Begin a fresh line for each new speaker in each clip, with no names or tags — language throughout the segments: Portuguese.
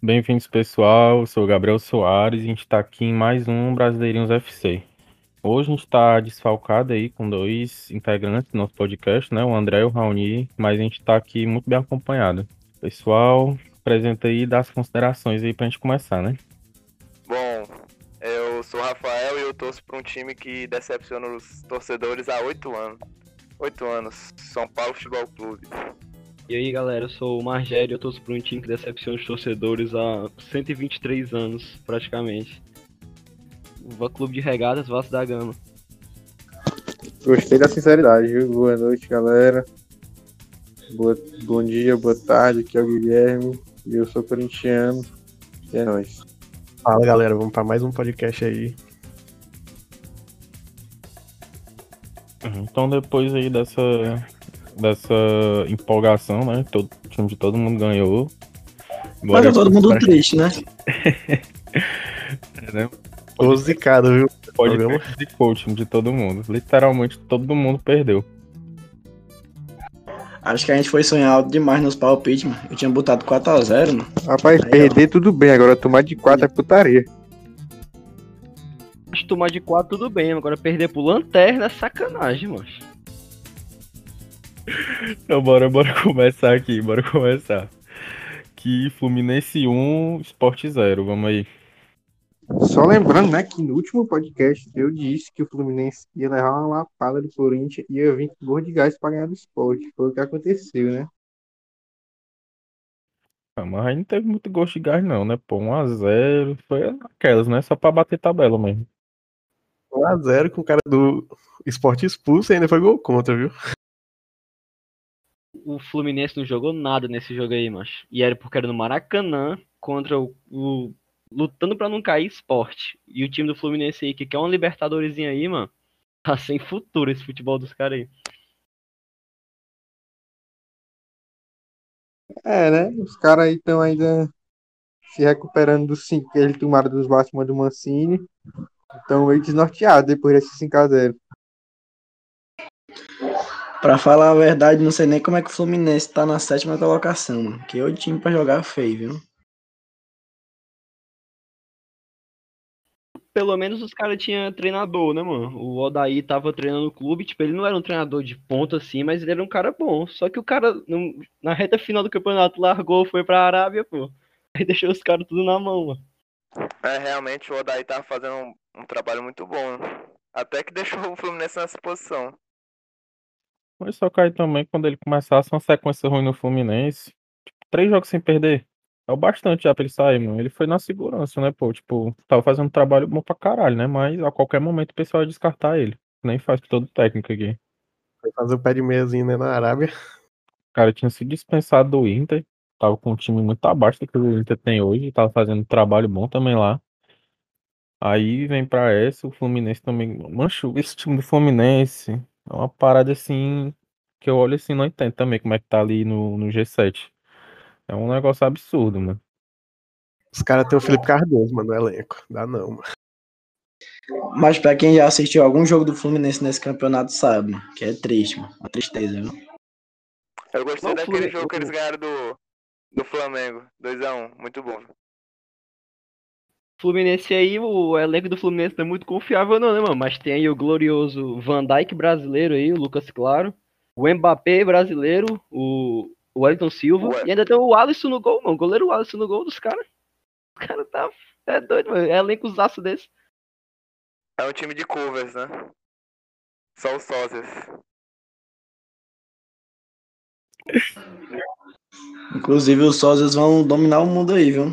Bem-vindos, pessoal. Eu sou o Gabriel Soares e a gente está aqui em mais um Brasileirinhos FC. Hoje a gente está desfalcado aí com dois integrantes do nosso podcast, né? O André e o Raoni, mas a gente está aqui muito bem acompanhado. Pessoal, apresenta aí das considerações aí para a gente começar, né?
Bom, eu sou o Rafael e eu torço para um time que decepciona os torcedores há oito anos. Oito anos, São Paulo Futebol Clube.
E aí galera, eu sou o Margério, eu torço por um time que decepciona os torcedores há 123 anos, praticamente. O Clube de Regatas Vasco da Gama.
Gostei da sinceridade, viu? Boa noite, galera. Boa, bom dia, boa tarde, aqui é o Guilherme, e eu sou corintiano, e é nóis.
Fala galera, vamos para mais um podcast aí.
Então depois aí dessa dessa empolgação, né? Todo, o time de todo mundo ganhou.
Mas é todo mundo triste, né?
é, né?
Tô zicado, viu?
Pode zicou o time de todo mundo. Literalmente todo mundo perdeu.
Acho que a gente foi sonhar alto demais nos palpites, mano. Eu tinha botado 4x0, mano.
Rapaz, Aí, perder ó. tudo bem, agora tomar de 4 é putaria.
Acho que tomar de 4 tudo bem, agora perder pro Lanterna é sacanagem, mano.
Então bora, bora começar aqui, bora começar. Que Fluminense 1, Sport 0, vamos aí.
Só lembrando, né, que no último podcast eu disse que o Fluminense ia levar uma lapada do Corinthians e ia vir com gol de gás para ganhar do Sport. Foi o que aconteceu, né?
Ah, mas aí não teve muito gosto de gás não, né? Pô, 1x0, foi aquelas, né? Só pra bater tabela mesmo.
1x0 com o cara do Sport expulso e ainda foi gol contra, viu?
O Fluminense não jogou nada nesse jogo aí, macho. E era porque era no Maracanã contra o, o lutando para não cair esporte. E o time do Fluminense aí, que quer uma Libertadorzinha aí, mano, tá sem futuro esse futebol dos caras aí.
É, né? Os caras aí estão ainda se recuperando dos 5 que eles tomaram dos Batman do Mancini. Estão meio desnorteados depois desse 5x0.
Pra falar a verdade, não sei nem como é que o Fluminense tá na sétima colocação, mano. Que é o time pra jogar feio, viu?
Pelo menos os caras tinham treinador, né, mano? O Odaí tava treinando o clube, tipo, ele não era um treinador de ponta assim, mas ele era um cara bom. Só que o cara, na reta final do campeonato, largou, foi pra Arábia, pô. Aí deixou os caras tudo na mão, mano.
É, realmente o Odaí tava fazendo um, um trabalho muito bom. Né? Até que deixou o Fluminense nessa posição.
Mas só cai também quando ele começasse uma sequência ruim no Fluminense. Tipo, três jogos sem perder. É o bastante já pra ele sair, mano. Ele foi na segurança, né, pô? Tipo, tava fazendo um trabalho bom pra caralho, né? Mas a qualquer momento o pessoal ia descartar ele. Nem faz todo técnico aqui.
Foi fazer o pé de meiazinho né, na Arábia.
O cara tinha se dispensado do Inter. Tava com um time muito abaixo do que o Inter tem hoje. Tava fazendo um trabalho bom também lá. Aí vem pra essa, o Fluminense também. Mancho, esse time do Fluminense é uma parada assim que eu olho assim não entendo também como é que tá ali no, no G7. É um negócio absurdo, mano.
Os caras têm o Felipe Cardoso, mano, no elenco. Dá não, mano.
Mas pra quem já assistiu algum jogo do Fluminense nesse campeonato sabe, mano, que é triste, mano. Uma tristeza, viu?
Eu gostei não, daquele Fluminense... jogo que eles ganharam do, do Flamengo. 2x1, um, muito bom.
Fluminense aí, o elenco do Fluminense não é muito confiável não, né, mano? Mas tem aí o glorioso Van Dijk brasileiro aí, o Lucas Claro. O Mbappé brasileiro, o Wellington Silva. Ué. E ainda tem o Alisson no gol, mano. O goleiro Alisson no gol dos caras. O cara tá... É doido, mano. É elencozaço desse.
É um time de covers, né? Só os sócios.
Inclusive os sócios vão dominar o mundo aí, viu?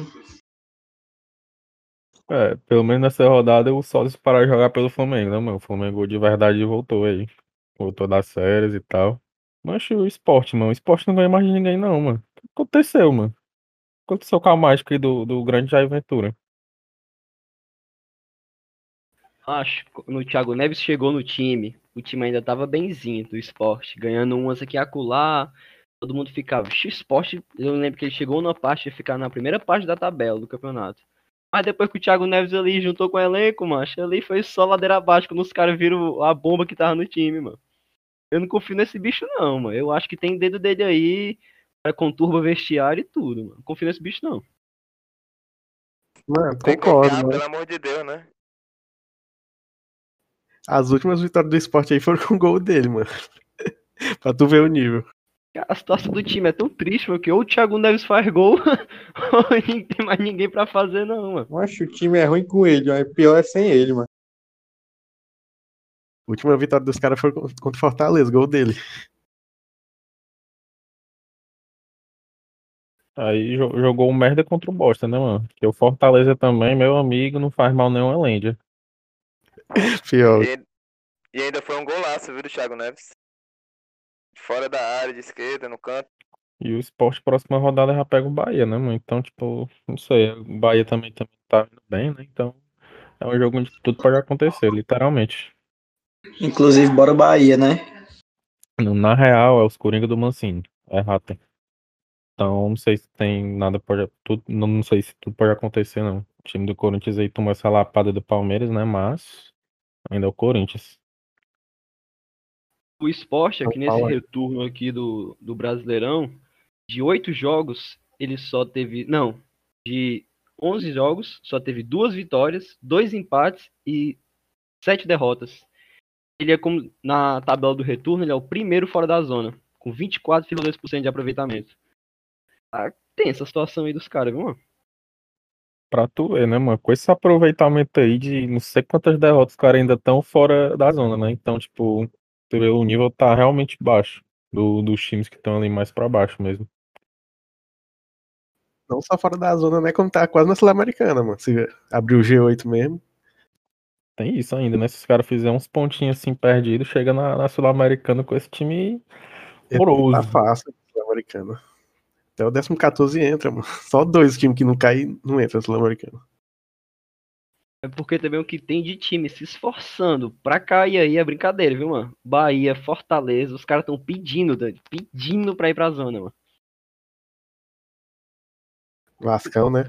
É, pelo menos nessa rodada o Sólios parar de jogar pelo Flamengo, né, mano? O Flamengo de verdade voltou aí. Voltou das séries e tal. Mas o esporte, mano. O esporte não ganha mais de ninguém, não, mano. O que aconteceu, mano? Aconteceu com a mágica aí do, do grande Jair Ventura?
Acho que quando o Thiago Neves chegou no time, o time ainda tava benzinho do esporte, ganhando umas aqui acolá. Todo mundo ficava. X esporte, eu lembro que ele chegou na parte de ficar na primeira parte da tabela do campeonato. Mas depois que o Thiago Neves ali juntou com o elenco, macho, ali foi só ladeira abaixo quando os caras viram a bomba que tava no time, mano. Eu não confio nesse bicho, não, mano. Eu acho que tem dedo dele aí, para conturba vestiário e tudo, mano. Não confio nesse bicho, não.
Mano, concordo, mano.
pelo amor de Deus, né?
As últimas vitórias do esporte aí foram com o gol dele, mano. pra tu ver o nível.
Cara, A situação do time é tão triste, mano, que ou o Thiago Neves faz gol, ou não tem mais ninguém pra fazer, não, mano.
Eu acho que o time é ruim com ele, mas pior é sem ele, mano.
A última vitória dos caras foi contra o Fortaleza, gol dele.
Aí jo- jogou um merda contra o Bosta, né, mano? Porque o Fortaleza também, meu amigo, não faz mal nenhuma Lândia.
Pior.
E, e ainda foi um golaço, viu, do Thiago Neves. Fora da área, de esquerda, no canto.
E o esporte, próxima rodada, já pega o Bahia, né, mano? Então, tipo, não sei. O Bahia também, também tá indo bem, né? Então, é um jogo onde tudo pode acontecer, literalmente.
Inclusive, bora Bahia, né?
Na real, é os Coringa do Mancini. É Rata. Então, não sei se tem nada pode. Tudo, não, não sei se tudo pode acontecer, não. O time do Corinthians aí tomou essa lapada do Palmeiras, né? Mas ainda é o Corinthians.
O esporte, aqui
São
nesse retorno aqui do, do Brasileirão, de oito jogos, ele só teve. Não, de 11 jogos, só teve duas vitórias, dois empates e sete derrotas. Ele é como na tabela do retorno, ele é o primeiro fora da zona, com 24,2% de aproveitamento. Tá tensa a situação aí dos caras, viu, mano?
Pra tu ver, né, mano? Com esse aproveitamento aí de não sei quantas derrotas, os caras ainda estão fora da zona, né? Então, tipo, o nível tá realmente baixo do, dos times que estão ali mais pra baixo mesmo.
Não só fora da zona, né? Como tá quase na Sul-Americana, mano. Se abrir o G8 mesmo.
Tem isso ainda, né? Se os caras fizerem uns pontinhos assim perdidos, chega na, na Sul-Americana com esse time
Tá
horroroso.
fácil, Sul-Americana. Até o 14 entra, mano. Só dois times que não caem não entra na Sul-Americana.
É porque também o que tem de time se esforçando pra cair aí é brincadeira, viu, mano? Bahia, Fortaleza, os caras tão pedindo, Dani, pedindo pra ir pra zona, mano.
Vascão, né?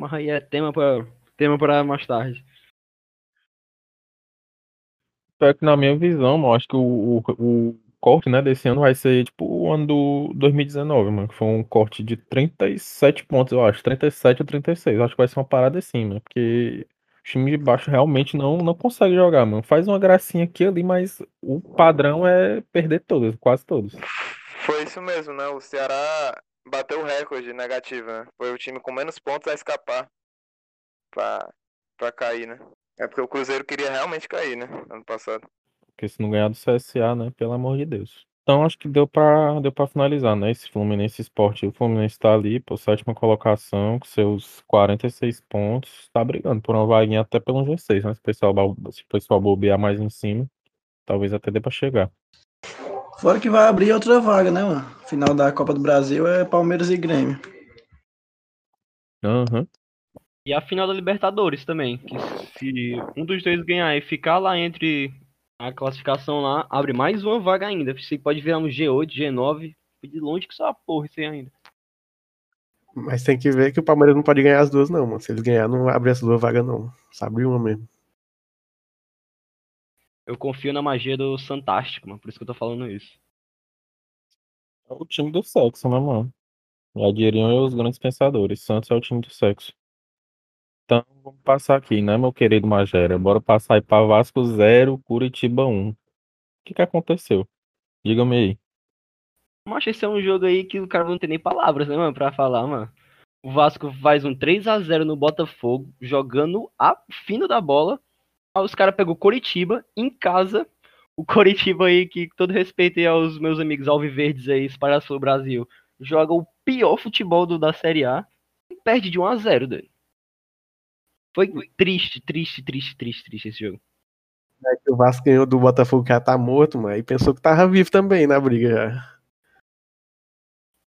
Mas aí é tema pra, tema pra mais tarde.
Pior que na minha visão, mano, acho que o, o, o corte, né, desse ano vai ser tipo o ano do 2019, mano, que foi um corte de 37 pontos, eu acho, 37 ou 36. Acho que vai ser uma parada assim, mano, porque o time de baixo realmente não, não consegue jogar, mano. Faz uma gracinha aqui ali, mas o padrão é perder todas, quase todos.
Foi isso mesmo, né? O Ceará bateu o recorde negativo, né? Foi o time com menos pontos a escapar pra, pra cair, né? É porque o Cruzeiro queria realmente cair, né? Ano passado.
Porque se não ganhar do CSA, né, pelo amor de Deus. Então acho que deu pra, deu pra finalizar, né, esse Fluminense Esporte. O Fluminense tá ali, pô, sétima colocação, com seus 46 pontos. Tá brigando por uma vaguinha até pelo G6, né? Se o pessoal, se o pessoal bobear mais em cima, talvez até dê pra chegar.
Fora que vai abrir outra vaga, né, mano? Final da Copa do Brasil é Palmeiras e Grêmio.
Aham.
E a final da Libertadores também, que se um dos dois ganhar e ficar lá entre a classificação lá, abre mais uma vaga ainda. Você pode virar no G8, G9, foi de longe que só a porra isso aí ainda.
Mas tem que ver que o Palmeiras não pode ganhar as duas, não, mano. Se eles ganhar, não abre as duas vagas, não. Só abre uma mesmo.
Eu confio na magia do Santástico, mano, por isso que eu tô falando isso.
É o time do sexo, né, mano? Já diriam os grandes pensadores. Santos é o time do sexo. Então, vamos passar aqui, né, meu querido Magera? Bora passar aí pra Vasco 0, Curitiba 1. O que que aconteceu? Diga-me aí.
Mas esse é um jogo aí que o cara não tem nem palavras, né, mano, pra falar, mano. O Vasco faz um 3 a 0 no Botafogo, jogando a fino da bola. Aí os caras pegam o Coritiba em casa. O Coritiba aí, que todo respeito aí aos meus amigos alviverdes aí espalhados pelo Brasil, joga o pior futebol do, da Série A e perde de 1 a 0 dele. Foi triste, triste, triste, triste, triste esse jogo.
É que o Vasco ganhou do Botafogo que já tá morto, mano. E pensou que tava vivo também na briga já.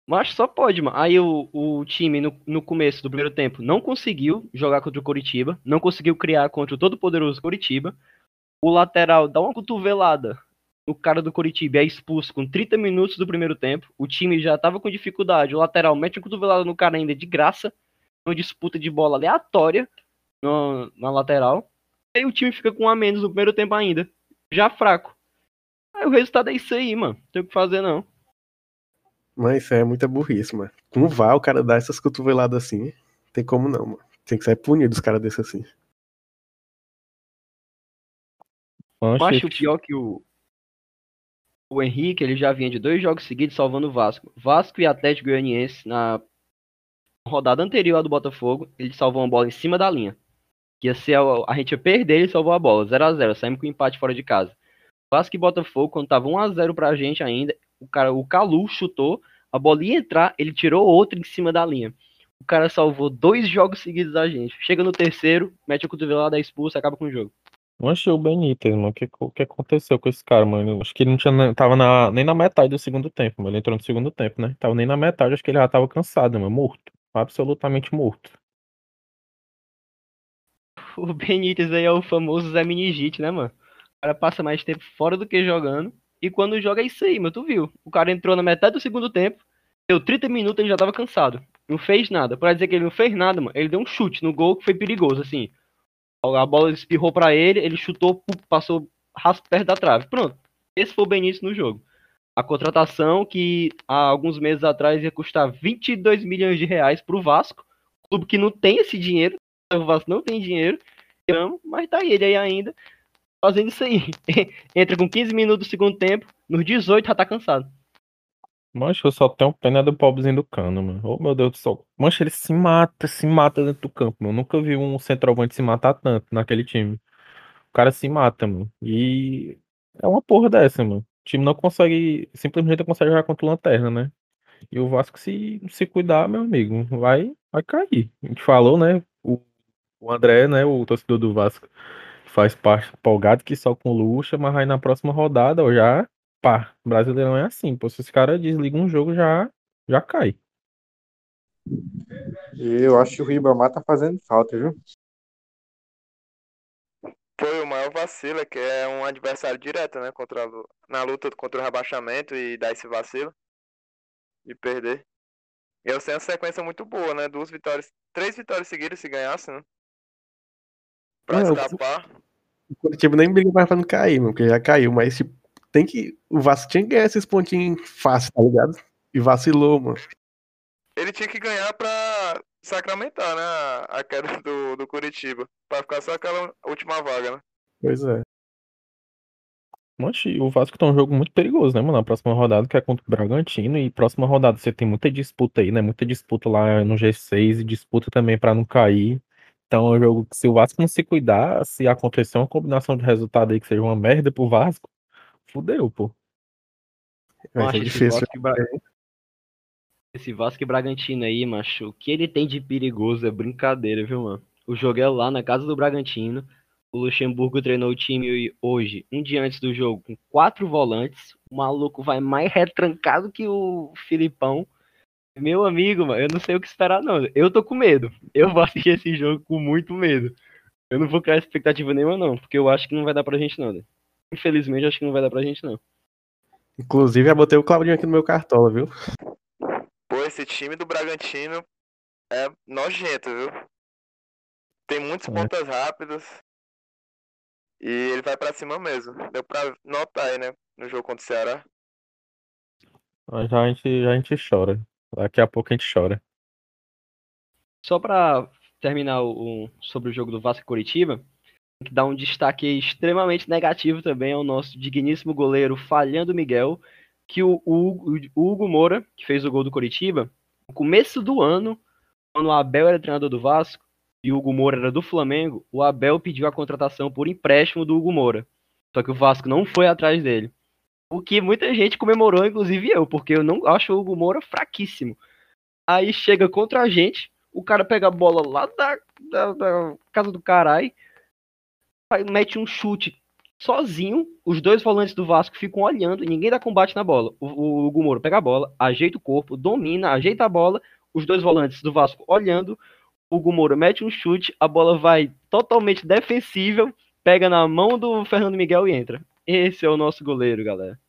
Mas só pode, mano. Aí o, o time, no, no começo do primeiro tempo, não conseguiu jogar contra o Coritiba. Não conseguiu criar contra o todo-poderoso Coritiba. O lateral dá uma cotovelada no cara do Coritiba e é expulso com 30 minutos do primeiro tempo. O time já tava com dificuldade. O lateral mete uma cotovelada no cara ainda de graça. Uma disputa de bola aleatória no- na lateral. Aí o time fica com um a menos no primeiro tempo ainda. Já fraco. Aí o resultado é isso aí, mano. Não tem o que fazer, não.
Mas isso é muita burrice, mano. Com o VAR, o cara dá essas cotoveladas assim. Tem como não, mano. Tem que ser punido os caras desses assim.
Eu acho pior que o. O Henrique, ele já vinha de dois jogos seguidos salvando o Vasco. Vasco e Atlético Goianiense, na rodada anterior à do Botafogo, ele salvou uma bola em cima da linha. Que ia ser a, a gente ia perder, ele salvou a bola. 0x0, saímos com empate fora de casa. Vasco e Botafogo, quando tava 1x0 pra gente ainda, o cara, o Calu chutou, a bola ia entrar, ele tirou outra em cima da linha. O cara salvou dois jogos seguidos da gente. Chega no terceiro, mete a cotovelada, expulso, acaba com o jogo.
Manchou o Benítez, mano. O que, o que aconteceu com esse cara, mano? Acho que ele não tinha, nem- tava na, nem na metade do segundo tempo, mano. Ele entrou no segundo tempo, né? Tava nem na metade, acho que ele já tava cansado, mano. Morto. Absolutamente morto.
O Benítez aí é o famoso Zé Minigite, né, mano? O cara passa mais tempo fora do que jogando. E quando joga é isso aí, mano. Tu viu? O cara entrou na metade do segundo tempo, deu 30 minutos ele já tava cansado. Não fez nada. Pra dizer que ele não fez nada, mano, ele deu um chute no gol que foi perigoso, assim. A bola espirrou pra ele, ele chutou, passou raspo perto da trave. Pronto. Esse foi o Benítez no jogo. A contratação que há alguns meses atrás ia custar 22 milhões de reais pro Vasco. Clube que não tem esse dinheiro. O Vasco não tem dinheiro. Mas tá ele aí ainda fazendo isso aí. Entra com 15 minutos do segundo tempo, nos 18 já tá cansado.
Mancha, eu só tenho pena do pobrezinho do cano, mano. Oh, meu Deus do céu. Mancha, ele se mata, se mata dentro do campo, mano. Eu nunca vi um centroavante se matar tanto naquele time. O cara se mata, mano. E é uma porra dessa, mano. O time não consegue, simplesmente não consegue jogar contra o Lanterna, né? E o Vasco, se se cuidar, meu amigo, vai, vai cair. A gente falou, né? O, André, né? O torcedor do Vasco, faz parte empolgado que só com luxa, mas aí na próxima rodada, ó, já, pá, brasileirão é assim, pô. Se os caras desligam um jogo, já, já cai.
Eu acho que o Ribamar tá fazendo falta, viu?
Foi o maior vacilo, que é um adversário direto, né? Contra, na luta contra o rebaixamento e dar esse vacilo de perder. E eu sei uma sequência muito boa, né? Duas vitórias, três vitórias seguidas se ganhasse, né? Pra
Não,
escapar.
O Curitiba nem briga mais pra não cair, mano, porque já caiu, mas tipo, tem que. O Vasco tinha que ganhar esses pontinhos fácil, tá ligado? E vacilou, mano.
Ele tinha que ganhar pra sacramentar, né? a- queda do, do Curitiba. Pra ficar só aquela última vaga, né?
Pois é.
Mancha, e o Vasco tá um jogo muito perigoso, né, mano? Na próxima rodada, que é contra o Bragantino. E próxima rodada você tem muita disputa aí, né? Muita disputa lá no G6 e disputa também pra não cair. Então é um jogo que se o Vasco não se cuidar, se acontecer uma combinação de resultado aí que seja uma merda pro Vasco, fudeu, pô.
Vai
Macho,
ser
esse
difícil.
Vasco, e esse Vasco e Bragantino aí, macho, o que ele tem de perigoso é brincadeira, viu, mano? O jogo é lá na casa do Bragantino. O Luxemburgo treinou o time hoje, um dia antes do jogo, com quatro volantes. O maluco vai mais retrancado que o Filipão. Meu amigo, mano, eu não sei o que esperar, não. Eu tô com medo. Eu vou assistir esse jogo com muito medo. Eu não vou criar expectativa nenhuma, não, porque eu acho que não vai dar pra gente, não. né? Infelizmente, eu acho que não vai dar pra gente, não.
Inclusive, já botei o Claudinho aqui no meu cartola, viu?
Pô, esse time do Bragantino é nojento, viu? Tem muitos
É.
pontas rápidas. E ele vai pra cima mesmo. Deu pra notar aí, né? No jogo contra o Ceará.
Mas já a gente, já a gente chora. Daqui a pouco a gente chora.
Só pra terminar o, sobre o jogo do Vasco Curitiba, que dar um destaque extremamente negativo também ao nosso digníssimo goleiro falhando Miguel, que o, o Hugo Moura, que fez o gol do Curitiba, no começo do ano, quando o Abel era treinador do Vasco e o Hugo Moura era do Flamengo, o Abel pediu a contratação por empréstimo do Hugo Moura. Só que o Vasco não foi atrás dele. O que muita gente comemorou, inclusive eu, porque eu não acho o Hugo Moura fraquíssimo. Aí chega contra a gente, o cara pega a bola lá da, da, da casa do caralho, mete um chute sozinho, os dois volantes do Vasco ficam olhando e ninguém dá combate na bola. O, o Hugo Moura pega a bola, ajeita o corpo, domina, ajeita a bola, os dois volantes do Vasco olhando, o Hugo Moura mete um chute, a bola vai totalmente defensível, pega na mão do Fernando Miguel e entra. Esse é o nosso goleiro, galera.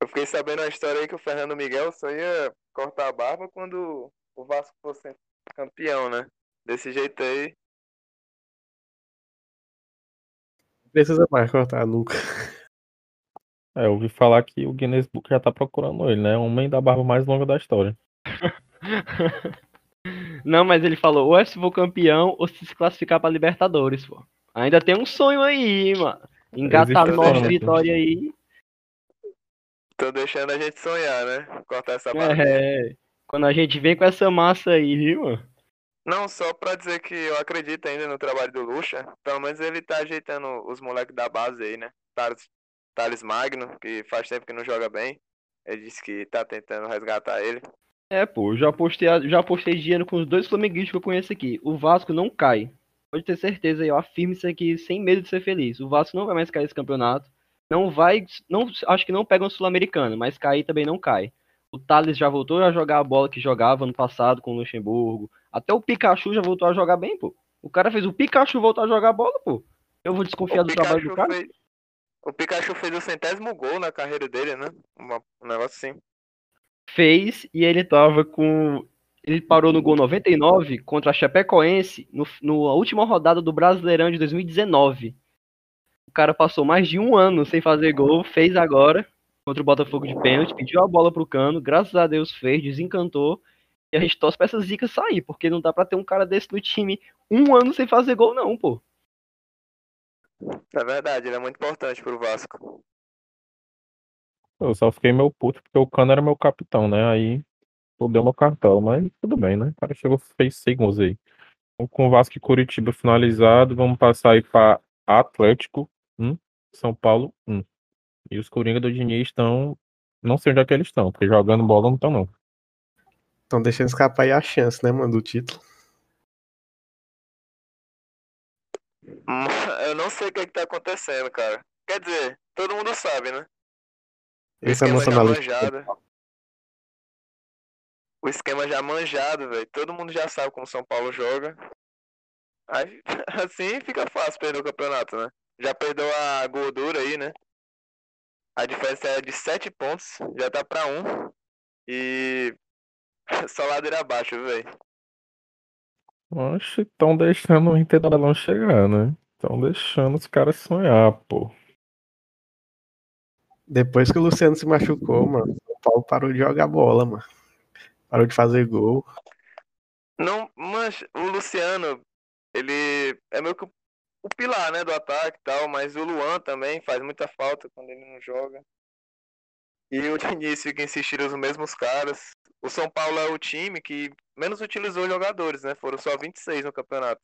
Eu fiquei sabendo a história aí que o Fernando Miguel só ia cortar a barba quando o Vasco fosse campeão, né? Desse jeito aí.
Precisa mais cortar nunca.
É, eu ouvi falar que o Guinness Book já tá procurando ele, né? Homem da barba mais longa da história.
Não, mas ele falou, ou é se for campeão, ou se se classificar pra Libertadores, pô. Ainda tem um sonho aí, mano. Engatar nove
sonho,
vitórias aí.
Tô deixando a gente sonhar, né? Cortar essa parte.
É. Quando a gente vem com essa massa aí, viu, mano?
Não, só pra dizer que eu acredito ainda no trabalho do Lucha. Pelo menos ele tá ajeitando os moleques da base aí, né? Thales, Thales Magno, que faz tempo que não joga bem. Ele disse que tá tentando resgatar ele.
É, pô, já postei, já postei dinheiro com os dois flamenguistas que eu conheço aqui. O Vasco não cai. Pode ter certeza, eu afirmo isso aqui sem medo de ser feliz. O Vasco não vai mais cair esse campeonato. Não vai, não, acho que não pega um sul-americano, mas cair também não cai. O Thales já voltou a jogar a bola que jogava ano passado com o Luxemburgo. Até o Pikachu já voltou a jogar bem, pô. O cara fez o Pikachu voltar a jogar bola, pô. Eu vou desconfiar
O
do trabalho do
Pikachu,
cara?
fez, o Pikachu fez o centésimo gol na carreira dele, né? Um negócio assim.
fez e ele tava com. Ele parou no gol 99 contra a Chapecoense no, no- a última rodada do Brasileirão de 2019. O cara passou mais de um ano sem fazer gol, fez agora contra o Botafogo de pênalti, pediu a bola pro cano, graças a Deus fez, desencantou. E a gente torce pra essa zica sair, porque não dá pra ter um cara desse no time um ano sem fazer gol, não, pô.
É verdade, ele é muito importante pro Vasco.
Eu só fiquei meio puto porque o Cano era meu capitão, né? Aí fudeu meu cartão, mas tudo bem, né? O cara chegou, fez gols aí. Então, com o Vasco e Curitiba finalizado, vamos passar aí para Atlético 1, São Paulo 1. E os Coringa do Diniz estão. Não sei onde é que eles estão, porque jogando bola não estão, não.
Estão deixando escapar aí a chance, né, mano, do título.
Eu não sei o que, é que tá acontecendo, cara. Quer dizer, todo mundo sabe, né? O
Esse é emocionalista.
O esquema já manjado, velho. Todo mundo já sabe como São Paulo joga. Aí, assim fica fácil perder o campeonato, né? Já perdeu a gordura aí, né? A diferença é de 7 pontos, já tá pra 1. E só ladeira abaixo, velho.
Oxe, estão deixando o Inter do Alão chegar, né? Estão deixando os caras sonhar, pô.
Depois que o Luciano se machucou, mano, o São Paulo parou de jogar bola, mano. Parou de fazer gol.
Não, mas o Luciano, ele é meio que o pilar, né, do ataque e tal, mas o Luan também faz muita falta quando ele não joga. E o Diniz fica insistindo nos mesmos caras. O São Paulo é o time que menos utilizou jogadores, né? Foram só 26 no campeonato.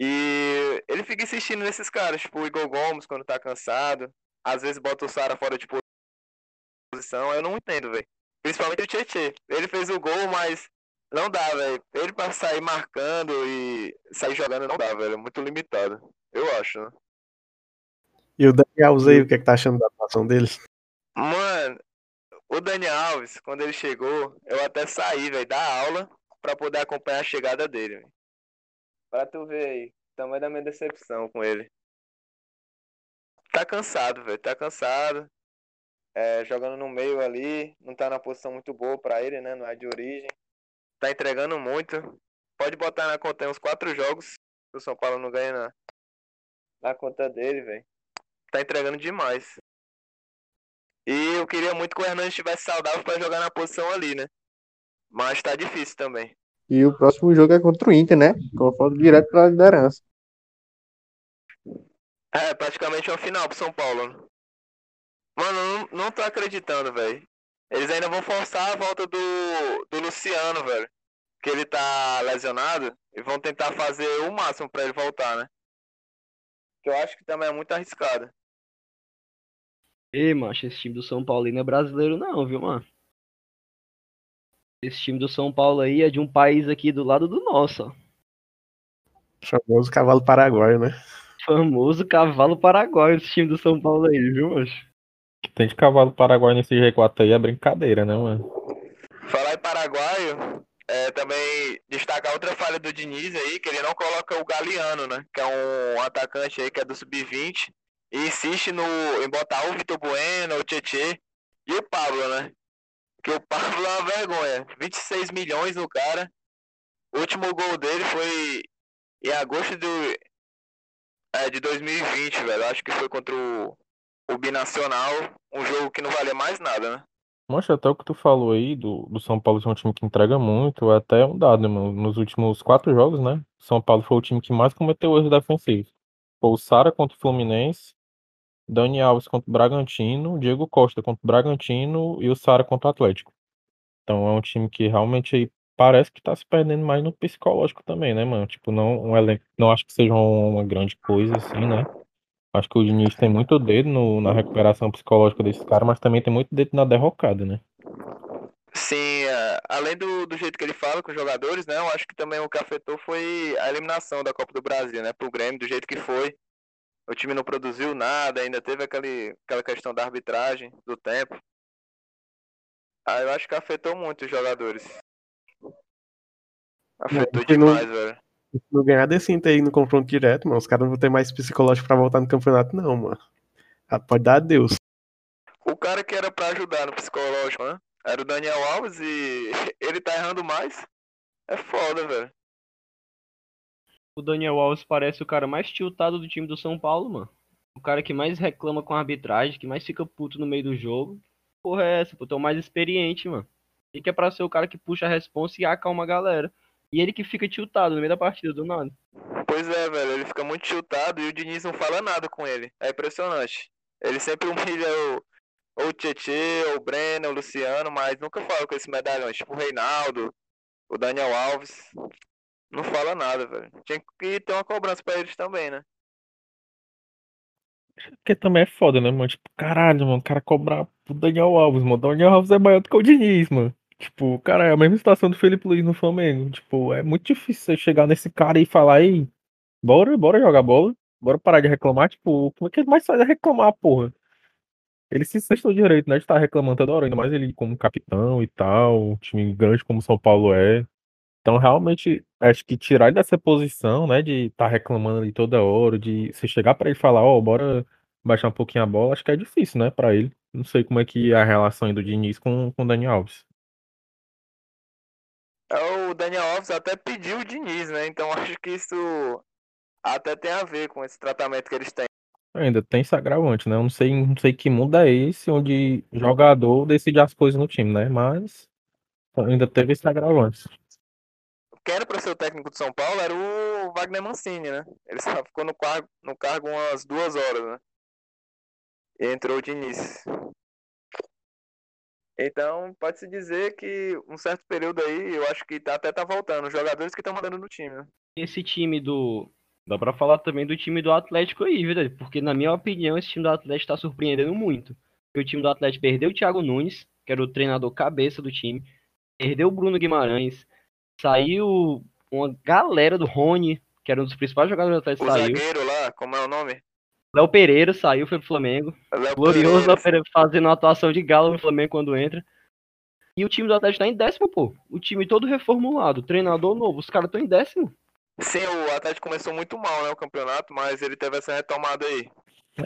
E ele fica insistindo nesses caras, tipo o Igor Gomes quando tá cansado. Às vezes bota o Sara fora de posição. Eu não entendo, velho. Principalmente o Tietê. Ele fez o gol, mas não dá, velho. Ele pra sair marcando e sair jogando não dá, velho. É muito limitado. Eu acho, né?
E o Daniel aí, o que é que tá achando da atuação dele?
Mano, o Dani Alves, quando ele chegou, eu até saí, velho, da aula pra poder acompanhar a chegada dele, velho. Pra tu ver aí, tamanho da minha decepção com ele. Tá cansado, velho, tá cansado. É, jogando no meio ali, não tá na posição muito boa pra ele, né? Não é de origem. Tá entregando muito. Pode botar na conta uns quatro jogos. que O São Paulo não ganha na, na conta dele, velho. Tá entregando demais. E eu queria muito que o Hernandes estivesse saudável pra jogar na posição ali, né? Mas tá difícil também.
E o próximo jogo é contra o Inter, né? Confronto direto pra liderança.
É, praticamente é o final pro São Paulo. Mano, eu não, não tô acreditando, velho. Eles ainda vão forçar a volta do, do Luciano, velho. Que ele tá lesionado. E vão tentar fazer o máximo pra ele voltar, né? Que eu acho que também é muito arriscado.
Ei, macho, esse time do São Paulo não é brasileiro não, viu, mano? Esse time do São Paulo aí é de um país aqui do lado do nosso, ó.
Famoso cavalo paraguaio, né?
Famoso cavalo paraguaio esse time do São Paulo aí, viu, macho?
Que tem de cavalo paraguai nesse G4 aí é brincadeira, né, mano?
Falar em paraguaio, é, também destacar outra falha do Diniz aí, que ele não coloca o Galeano, né? Que é um atacante aí que é do Sub-20. E insiste no, em botar o Vitor Bueno, o Tietê e o Pablo, né? Que o Pablo é uma vergonha. 26 milhões no cara. O último gol dele foi em agosto do, é, de 2020, velho. Acho que foi contra o, o Binacional. Um jogo que não valia mais nada, né?
Mancha, até o que tu falou aí do, do São Paulo ser um time que entrega muito, é até um dado, né, mano? Nos últimos quatro jogos, né? São Paulo foi o time que mais cometeu erros defensivos. Foi o Sara contra o Fluminense, Dani Alves contra o Bragantino, Diego Costa contra o Bragantino e o Sara contra o Atlético. Então é um time que realmente aí parece que tá se perdendo mais no psicológico também, né, mano? Tipo, não, um elenco, não acho que seja uma grande coisa, assim, né? Acho que o Diniz tem muito dedo no, na recuperação psicológica desses caras, mas também tem muito dedo na derrocada, né?
Sim, é, além do, do jeito que ele fala com os jogadores, né? Eu acho que também o que afetou foi a eliminação da Copa do Brasil, né? Pro Grêmio, do jeito que foi. O time não produziu nada, ainda teve aquele, aquela questão da arbitragem, do tempo. Aí eu acho que afetou muito os jogadores. Afetou
se não-
demais, velho.
Se não ganhar desse Inter aí no confronto direto, mano, os caras não vão ter mais psicológico pra voltar no campeonato, não, mano. Ah, Pode dar adeus.
O cara que era pra ajudar no psicológico, né? Era o Daniel Alves e ele tá errando mais. É foda, velho.
O Daniel Alves parece o cara mais tiltado do time do São Paulo, mano. O cara que mais reclama com a arbitragem, que mais fica puto no meio do jogo. Porra, é essa? Pô, tô mais experiente, mano. E que é pra ser o cara que puxa a responsa e acalma a galera. E ele que fica tiltado no meio da partida, do nada.
Pois é, velho. Ele fica muito chutado e o Diniz não fala nada com ele. É impressionante. Ele sempre humilha o, ou o Tietê, ou o Breno, o Luciano, mas nunca fala com esses medalhões. Tipo o Reinaldo, o Daniel Alves. Não fala nada, velho. Tinha que ter uma cobrança pra eles também, né?
Porque também é foda, né, mano? Tipo, caralho, mano, o cara cobrar pro Daniel Alves, mano. O Daniel Alves é maior do que o Diniz, mano. Tipo, cara, é a mesma situação do Felipe Luiz no Flamengo. Tipo, é muito difícil você chegar nesse cara e falar, ei, bora, bora jogar bola, bora parar de reclamar. Tipo, como é que ele mais faz é reclamar, porra? Ele se no direito, né, de estar reclamando toda hora, ainda mais ele como capitão e tal, um time grande como São Paulo é. Então, realmente, acho que tirar ele dessa posição, né, de estar reclamando ali toda hora, de se chegar pra ele falar, ó, bora baixar um pouquinho a bola, acho que é difícil, né, pra ele. Não sei como é que é a relação do Diniz com, com o Dani Alves.
É, O Daniel Alves até pediu o Diniz, né? Então acho que isso até tem a ver com esse tratamento que eles têm.
Ainda tem esse agravante, né? Eu não sei, não sei que mundo é esse onde jogador decide as coisas no time, né? Mas ainda teve esse agravante.
Quem era pra ser o técnico de São Paulo era o Wagner Mancini, né? Ele só ficou no cargo, no cargo umas duas horas, né? E entrou o Diniz. Então, pode-se dizer que um certo período aí, eu acho que tá, até tá voltando. Os jogadores que estão mandando no time, né?
Esse time do. Dá pra falar também do time do Atlético aí, verdade? Porque, na minha opinião, esse time do Atlético tá surpreendendo muito. Porque o time do Atlético perdeu o Thiago Nunes, que era o treinador cabeça do time. Perdeu o Bruno Guimarães. Saiu uma galera do Rony, que era um dos principais jogadores do
O
Atlético, saiu.
zagueiro lá, como é o nome?
Léo Pereira saiu, foi pro Flamengo.
Léo
Glorioso. Léo Pereira fazendo uma atuação de galo no Flamengo quando entra. E o time do Atlético tá em décimo, pô. O time todo reformulado, treinador novo. Os caras estão em décimo.
Sim, o Atlético começou muito mal, né, o campeonato, mas ele teve essa retomada aí.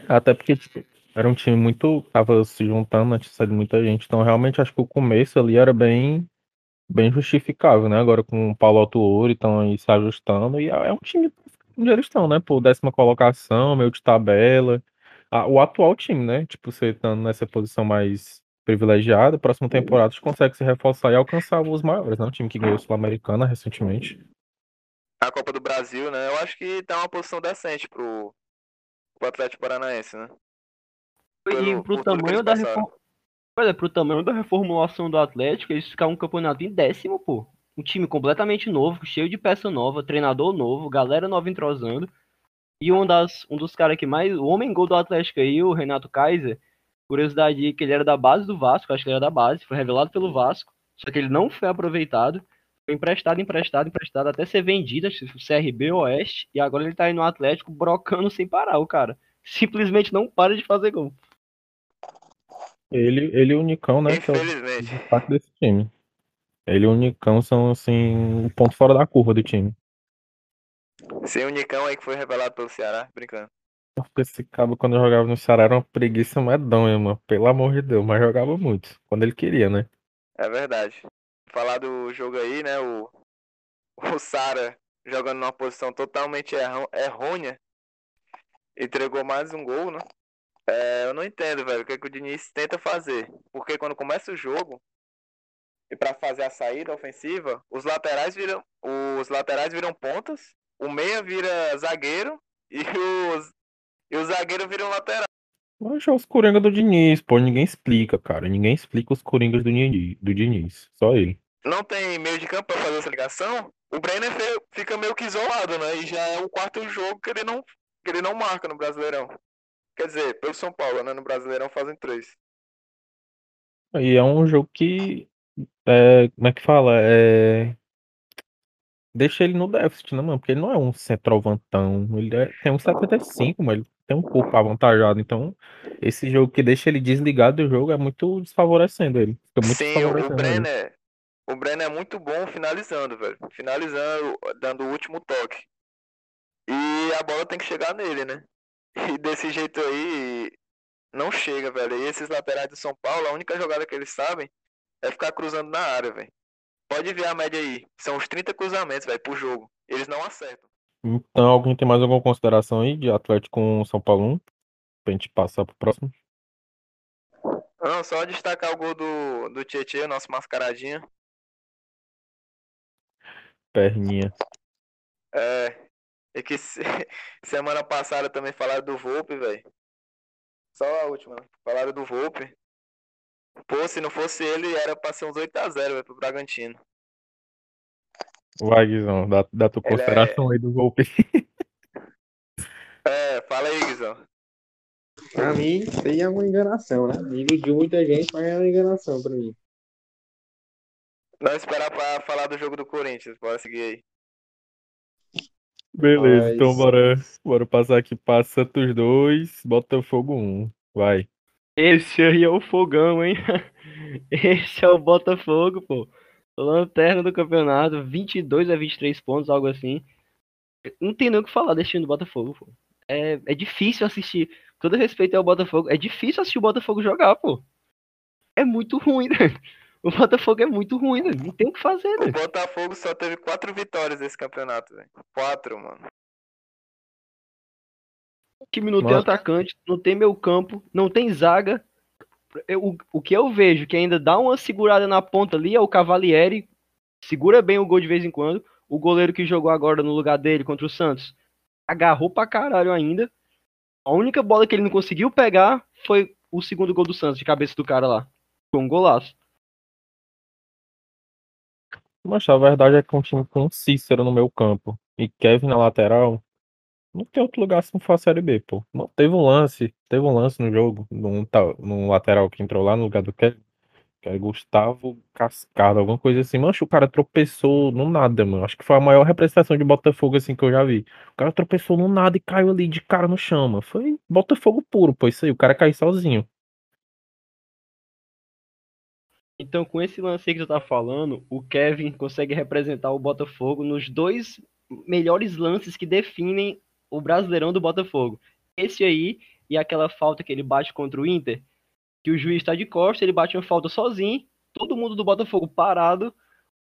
Até porque tipo, era um time muito. Tava se juntando, né? Tinha saído muita gente. Então, realmente, acho que o começo ali era bem, bem justificável, né? Agora com o Paulo Autuori estão aí se ajustando. E é um time onde eles estão, né? Pô, décima colocação, meio de tabela. Ah, o atual time, né? Tipo, você estando nessa posição mais privilegiada, próxima temporada você consegue se reforçar e alcançar os maiores, né? O time que ganhou o Sul-Americana recentemente.
A Copa do Brasil, né? Eu acho que tá uma posição decente pro, pro Atlético Paranaense, né?
E
Pelo-
pro
tudo que
tamanho da reforma. Olha, pro tamanho da reformulação do Atlético, eles ficaram um campeonato em décimo, pô. Um time completamente novo, cheio de peça nova, treinador novo, galera nova entrosando. E um, das, um dos caras que mais. O homem gol do Atlético aí, o Renato Kaiser. Curiosidade aí que ele era da base do Vasco, acho que ele era da base, foi revelado pelo Vasco. Só que ele não foi aproveitado. Foi emprestado, emprestado, emprestado, até ser vendido, acho que o CRB Oeste. E agora ele tá aí no Atlético brocando sem parar, o cara. Simplesmente não para de fazer gol.
Ele, ele e o Nicão, né? Que é o
Infelizmente.
destaque desse time. Ele e o Nicão são, assim, o ponto fora da curva do time.
Sem o Nicão aí que foi revelado pelo Ceará, brincando.
Porque esse cabo, quando jogava no Ceará, era uma preguiça medonha, mano. Pelo amor de Deus, mas jogava muito. Quando ele queria, né?
É verdade. Falar do jogo aí, né? O, o Sara jogando numa posição totalmente errônea. Entregou mais um gol, né? É, eu não entendo, velho, o que, que o Diniz tenta fazer. Porque quando começa o jogo, e para fazer a saída ofensiva, os laterais viram os laterais viram pontas, o meia vira zagueiro e os e os zagueiros viram lateral.
Mas os Coringa do Diniz, pô, ninguém explica, cara. Ninguém explica os Coringas do Diniz, do Diniz. Só ele.
Não tem meio de campo para fazer essa ligação. O Brenner fica meio que isolado, né? E já é o quarto jogo que ele não que ele não marca no Brasileirão. Quer dizer, pelo São Paulo, né? No Brasileirão fazem três.
E é um jogo que. É, como é que fala? É, deixa ele no déficit, né, mano? Porque ele não é um centroavantão. Ele é, tem um 75, mas ele tem um corpo avantajado. Então, esse jogo que deixa ele desligado do jogo é muito desfavorecendo ele. Fica muito
Sim, o
desfavorecendo ele.
Brenner, o Brenner é muito bom finalizando, velho. Finalizando, dando o último toque. E a bola tem que chegar nele, né? E desse jeito aí, não chega, velho. E esses laterais do São Paulo, a única jogada que eles sabem é ficar cruzando na área, velho. Pode ver a média aí. São uns 30 cruzamentos, velho, por jogo. Eles não acertam.
Então, alguém tem mais alguma consideração aí de Atlético com São Paulo 1? Pra gente passar pro próximo?
Não, só destacar o gol do, do Tietchan, nosso mascaradinha.
Perninha.
É. E que se- semana passada também falaram do Volpe, velho. Só a última. né? Falaram do Volpe. Pô, se não fosse ele, era pra ser uns 8x0, velho, pro Bragantino.
Vai, Guizão, dá, dá tua
Ele é-
consideração aí do golpe.
É, fala aí, Guizão.
Pra mim, isso aí é uma enganação, né? Iludiu muita gente, mas é uma enganação pra mim.
Não esperar pra falar do jogo do Corinthians. Bora seguir aí.
Beleza,
Mas-
então bora, bora passar aqui pra Santos 2, Botafogo 1. Vai.
Esse aí é o fogão, hein? Esse é o Botafogo, pô. Lanterna do campeonato, 22 a 23 pontos, algo assim. Não tem nem o que falar desse time do Botafogo, pô. É, é difícil assistir. Todo respeito ao Botafogo, é difícil assistir o Botafogo jogar, pô. É muito ruim, né? O Botafogo é muito ruim, né? Não tem o que fazer,
O
né?
Botafogo só teve quatro vitórias nesse campeonato, velho. Quatro, mano.
Time não tem
Nossa.
atacante, não tem meio campo, não tem zaga. Eu- o, o que eu vejo que ainda dá uma segurada na ponta ali é o Cavalieri. Segura bem o gol de vez em quando. O goleiro que jogou agora no lugar dele contra o Santos agarrou pra caralho ainda. A única bola que ele não conseguiu pegar foi o segundo gol do Santos, de cabeça do cara lá. Foi um golaço.
Mas a verdade é que um time com Cícero no meu campo e Kevin na lateral, não tem outro lugar se não for a Série B, pô. Não, teve um lance, teve um lance no jogo, num, num lateral que entrou lá no lugar do Kevin, que é Gustavo Cascado, alguma coisa assim. Mancho, o cara tropeçou no nada, mano. Acho que foi a maior representação de Botafogo, assim, que eu já vi. O cara tropeçou no nada e caiu ali de cara no chão, mano. Foi Botafogo puro, pô, isso aí. O cara caiu sozinho.
Então, com esse lance aí que tu tá falando, o Kevin consegue representar o Botafogo nos dois melhores lances que definem o Brasileirão do Botafogo. Esse aí e aquela falta que ele bate contra o Inter, que o juiz tá de costas, ele bate uma falta sozinho, todo mundo do Botafogo parado,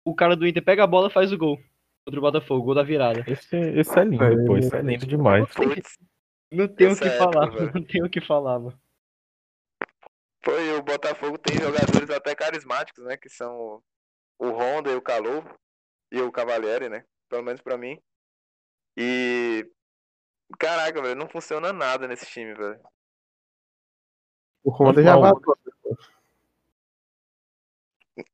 o cara do Inter pega a bola e faz o gol contra o Botafogo, gol da virada.
Esse, esse é lindo, pô. Esse é lindo demais.
Não tem o que
é
falar,
época, velho.
não tem o que falar, mano.
foi o Botafogo tem jogadores até carismáticos, né? Que são o, o Honda e o Calou. E o Cavalieri, né? Pelo menos pra mim. E. Caraca, velho, não funciona nada nesse time, velho.
O Honda já vazou.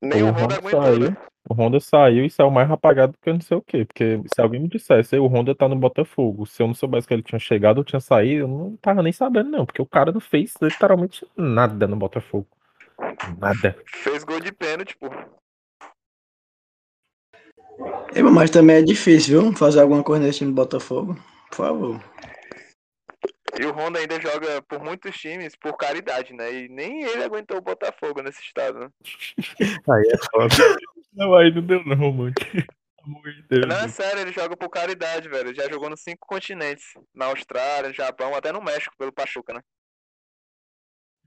Nem o,
O
Honda
Honda saiu.
né?
O Honda saiu e saiu mais apagado do que eu não sei o quê. Porque se alguém me dissesse, "Ei, o Honda tá no Botafogo, se eu não soubesse que ele tinha chegado ou tinha saído, eu não tava nem sabendo, não. Porque o cara não fez literalmente nada no Botafogo. Nada.
Fez gol de pênalti, pô.
Mas também é difícil, viu? Fazer alguma coisa nesse time do Botafogo. Por favor.
E o Honda ainda joga por muitos times por caridade, né? E nem ele aguentou o Botafogo nesse estado, né?
Aí é foda.
Não, aí não deu não, mano. Deus.
Não, é sério, ele joga por caridade, velho. Já jogou nos cinco continentes. Na Austrália, no Japão, até no México, pelo Pachuca, né?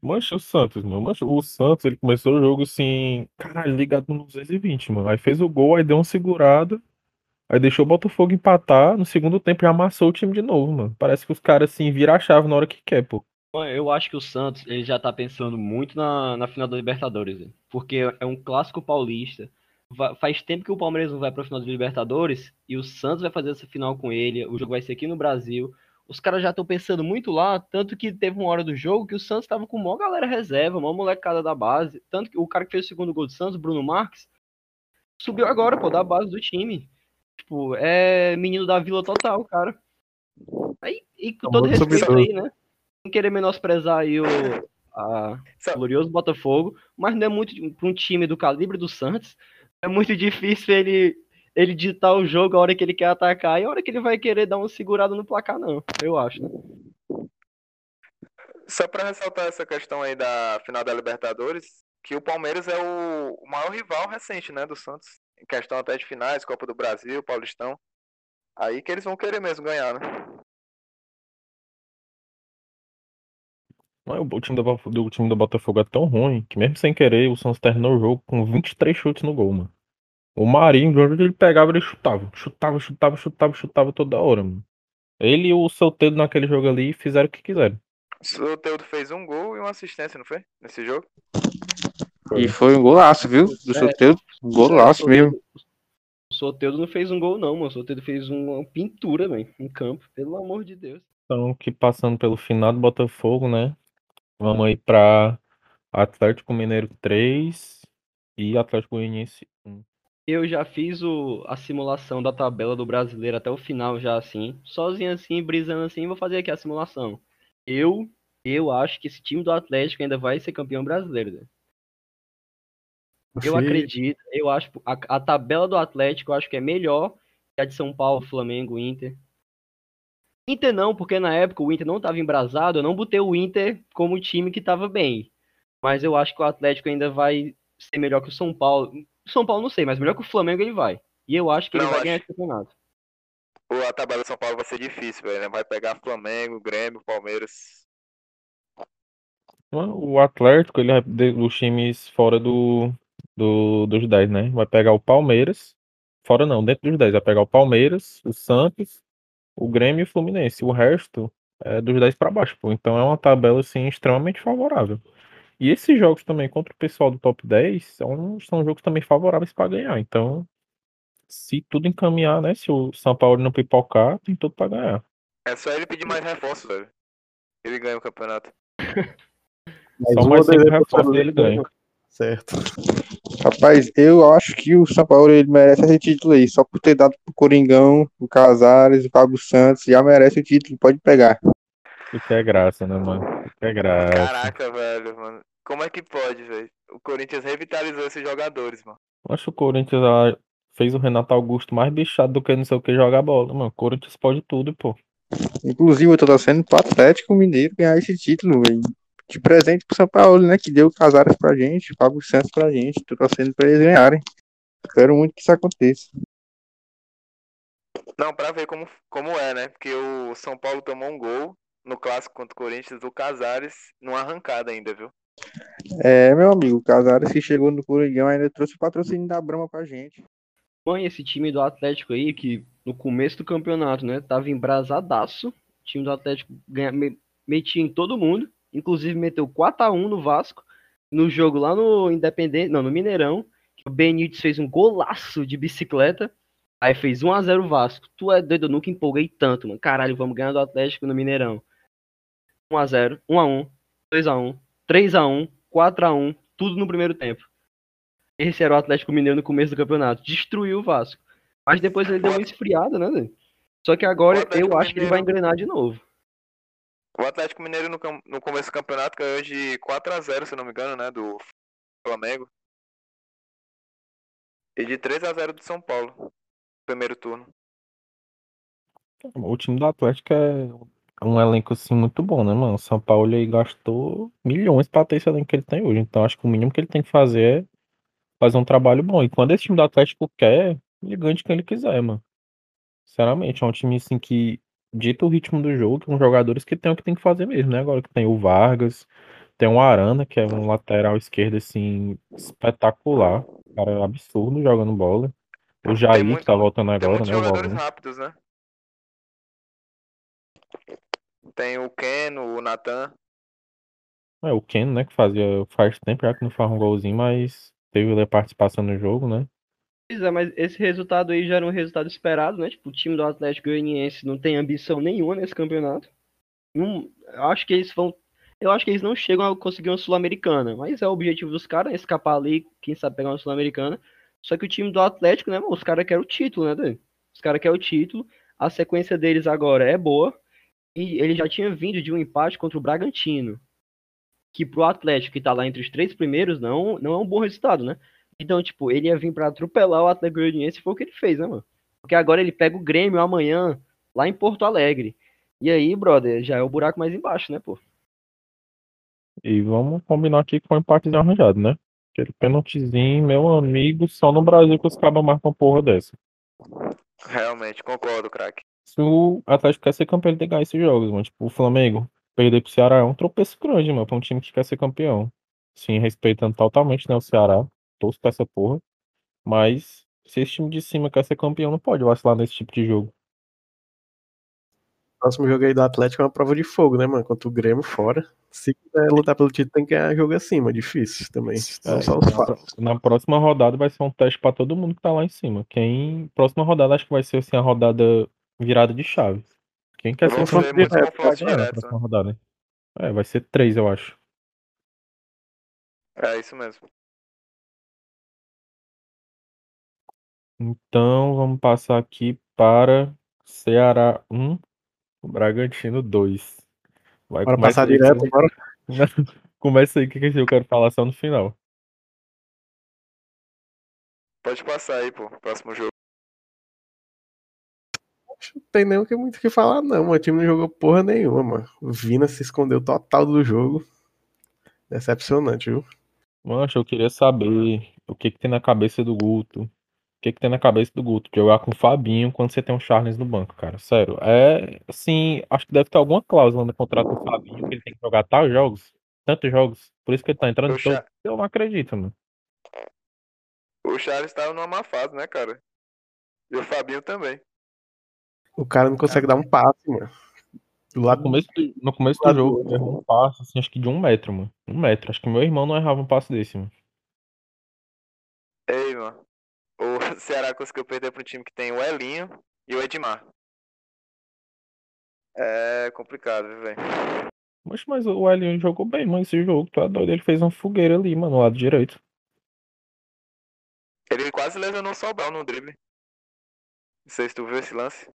Mancha o Santos, mano. Mancha, o Santos, ele começou o jogo assim, caralho, ligado no 220, mano. Aí fez o gol, aí deu uma segurada. Aí deixou o Botafogo empatar. No segundo tempo já amassou o time de novo, mano. Parece que os caras, assim, viram a chave na hora que quer, pô.
Eu acho que o Santos ele já tá pensando muito na, na final da Libertadores, porque é um clássico paulista. Faz tempo que o Palmeiras não vai pra final da Libertadores e o Santos vai fazer essa final com ele. O jogo vai ser aqui no Brasil. Os caras já estão pensando muito lá, tanto que teve uma hora do jogo que o Santos tava com uma galera reserva, uma molecada da base. Tanto que o cara que fez o segundo gol do Santos, Bruno Marques, subiu agora, pô, da base do time. Tipo, é menino da vila total, cara. Aí, e com todo
Famoso
respeito aí, né? Sem querer menosprezar aí o a glorioso Botafogo, mas não é muito para um time do calibre do Santos, é muito difícil ele ele ditar o jogo a hora que ele quer atacar e a hora que ele vai querer dar uma segurada no placar, não. Eu acho, né?
Só pra ressaltar essa questão aí da final da Libertadores, que o Palmeiras é o, o maior rival recente, né, do Santos. Em questão até de finais, Copa do Brasil, Paulistão. Aí que eles vão querer mesmo ganhar, né?
Mas O time do, time do Botafogo é tão ruim que mesmo sem querer o Santos terminou o jogo com 23 chutes no gol, mano. O Marinho, de onde ele pegava, ele chutava. Chutava, chutava, chutava, chutava toda hora, mano. Ele e o Soteldo naquele jogo ali fizeram o que quiseram.
O Soteldo fez um gol e uma assistência, não foi? Nesse jogo?
E foi um golaço, viu? Do
É.
Soteldo. Um golaço mesmo.
O Soteldo não fez um gol, não, mano. O Soteldo fez uma pintura, velho, em campo. Pelo amor de Deus.
Então, que passando pelo final do Botafogo, né? Vamos aí pra Atlético Mineiro 3 e Atlético Goianiense 1.
Eu já fiz o, a simulação da tabela do brasileiro até o final, já assim. Sozinho assim, brisando assim, vou fazer aqui a simulação. Eu, eu acho que esse time do Atlético ainda vai ser campeão brasileiro. né? Eu
Você-
acredito, eu acho a, a tabela do Atlético eu acho que é melhor que a de São Paulo, Flamengo, Inter. Inter não, porque na época o Inter não estava embrasado, eu não botei o Inter como time que estava bem. Mas eu acho que o Atlético ainda vai ser melhor que o São Paulo. São Paulo não sei, mas melhor que o Flamengo ele vai. E eu acho que ele
Não,
vai
acho-
ganhar esse campeonato.
Pô, a tabela de São Paulo vai ser difícil, velho. né? Vai pegar Flamengo, Grêmio, Palmeiras.
O Atlético, ele é dos times fora do, do, dos 10, né? Vai pegar o Palmeiras. Fora não, dentro dos 10. Vai pegar o Palmeiras, o Santos, o Grêmio e o Fluminense. O resto é dos 10 pra baixo, pô. Então é uma tabela, assim, extremamente favorável. E esses jogos também contra o pessoal do top 10 são, são jogos também favoráveis pra ganhar. Então, se tudo encaminhar, né? Se o São Paulo não pipocar, tem tudo pra ganhar.
É só ele pedir mais reforço, velho. Ele ganha o campeonato.
Só mais cinco
reforços
reforços ele ganha.
Certo.
Rapaz, eu acho que o São Paulo ele merece esse título aí. Só por ter dado pro Coringão, o Casares, o Fábio Santos, já merece o título. Pode pegar.
Isso é graça, né, mano? Isso é graça.
Caraca, velho, mano. Como é que pode, velho? O Corinthians revitalizou esses jogadores, mano.
Acho que o Corinthians ah, fez o Renato Augusto mais bichado do que não sei o que jogar bola, mano. O Corinthians pode tudo, pô.
Inclusive, eu tô torcendo pro Atlético Mineiro ganhar esse título, velho. De presente pro São Paulo, né? Que deu o Casares pra gente, o Fábio Santos pra gente. Tô torcendo pra eles ganharem. Quero muito que isso aconteça.
Não, pra ver como, como é, né? Porque o São Paulo tomou um gol no clássico contra o Corinthians do Casares numa arrancada ainda, viu?
É, meu amigo, o Casares que chegou no Coringão ainda trouxe o patrocínio da Brahma pra gente.
Mãe, esse time do Atlético aí, que no começo do campeonato, né, tava embrasadaço. O time do Atlético ganha, me- metia em todo mundo, inclusive meteu 4x1 no Vasco. No jogo lá no Independente, não, no Mineirão, que o Benítez fez um golaço de bicicleta. Aí fez 1x0 o Vasco. Tu é doido, eu nunca empolguei tanto, mano. Caralho, vamos ganhar do Atlético no Mineirão. 1x0, 1x1, 2x1, 3x1, 4x1, tudo no primeiro tempo. Esse era o Atlético Mineiro no começo do campeonato. Destruiu o Vasco. Mas depois ele deu uma esfriada, né? Só que agora eu acho que ele vai engrenar de novo.
O Atlético Mineiro no, no começo do campeonato ganhou de 4x0, se não me engano, né? Do Flamengo. E de 3x0 do São Paulo. Primeiro turno.
O time do Atlético é um elenco, assim, muito bom, né, mano? O São Paulo aí gastou milhões pra ter esse elenco que ele tem hoje. Então, acho que o mínimo que ele tem que fazer é fazer um trabalho bom. E quando esse time do Atlético quer, ele ganha de quem ele quiser, mano. Sinceramente, é um time, assim, que dita o ritmo do jogo, com jogadores que tem o que tem que fazer mesmo, né? Agora que tem o Vargas, tem o Arana, que é um lateral esquerdo, assim, espetacular. Cara, absurdo jogando bola. O Jair,
muito-
que tá voltando agora, né?
Jogadores rápidos, né? Tem o Keno, o Natan.
É, o Ken, né, que fazia faz tempo já que não faz um golzinho, mas teve a participação no jogo, né?
Pois é, mas esse resultado aí já era um resultado esperado, né? Tipo, o time do Atlético Goianiense não tem ambição nenhuma nesse campeonato. Eu acho que eles vão. Eu acho que eles não chegam a conseguir uma Sul-Americana, mas é o objetivo dos caras, escapar ali, quem sabe pegar uma Sul-Americana. Só que o time do Atlético, né, mano, os caras querem o título, né, Dan? Os caras querem o título. A sequência deles agora é boa. E ele já tinha vindo de um empate contra o Bragantino. Que pro Atlético, que tá lá entre os três primeiros, não, não é um bom resultado, né? Então, tipo, ele ia vir pra atropelar o Atlético Goianiense e foi o que ele fez, né, mano? Porque agora ele pega o Grêmio amanhã, lá em Porto Alegre. E aí, brother, já é o buraco mais embaixo, né, pô?
E vamos combinar aqui que foi um empatezinho arranjado, né? Aquele pênaltizinho, meu amigo, só no Brasil que os cabas marcam porra dessa.
Realmente, concordo, craque.
Se o Atlético quer ser campeão, ele tem que ganhar esses jogos, mano. Tipo, o Flamengo perder pro Ceará é um tropeço grande, mano, pra um time que quer ser campeão. Sim, respeitando totalmente, né, o Ceará. Torço pra essa porra. Mas, se esse time de cima quer ser campeão, não pode vacilar nesse tipo de jogo.
O próximo jogo aí do Atlético é uma prova de fogo, né, mano? Contra o Grêmio fora. Se quiser lutar pelo título, tem que ganhar jogo acima. Difícil também. São só os
Na,
fatos.
pro- na próxima rodada vai ser um teste pra todo mundo que tá lá em cima. Quem. Próxima rodada acho que vai ser assim, a rodada virada de chave. Quem quer ser
confrontos
ganhar na
diretos,
próxima rodada. É, vai ser três, eu acho.
É isso mesmo.
Então vamos passar aqui para Ceará 1, Bragantino 2. Vai
Bora
começa
passar
aí,
direto,
que-
bora.
Começa aí, que que eu quero falar só no final.
Pode passar aí, pô. Próximo jogo.
Não tem nem o que muito o que falar, não. mano. O time não jogou porra nenhuma, mano. O Vina se escondeu total do jogo. Decepcionante, viu?
Mancha, eu queria saber o que que tem na cabeça do Guto. O que que tem na cabeça do Guto de jogar com o Fabinho quando você tem um Charles no banco, cara? Sério. É, assim, acho que deve ter alguma cláusula no contrato do Fabinho que ele tem que jogar tais jogos, tantos jogos. Por isso que ele tá entrando
O
em todo.
Cha-
Eu não acredito, mano.
O Charles tava numa má fase, né, cara? E o Fabinho também.
O cara não consegue dar um passe, mano. Do
No começo do, no começo do jogo, errou um passe, assim, acho que de um metro, mano. Um metro. Acho que meu irmão não errava um passe desse, mano.
Ei, mano. O Ceará conseguiu perder pro time que tem o Elinho e o Edmar. É complicado, viu, velho?
Mas, mas o Elinho jogou bem, mano, esse jogo. Tu é doido. Ele fez uma fogueira ali, mano, no lado direito.
Ele quase lesionou o Sobral no drible. Não sei se tu viu esse lance.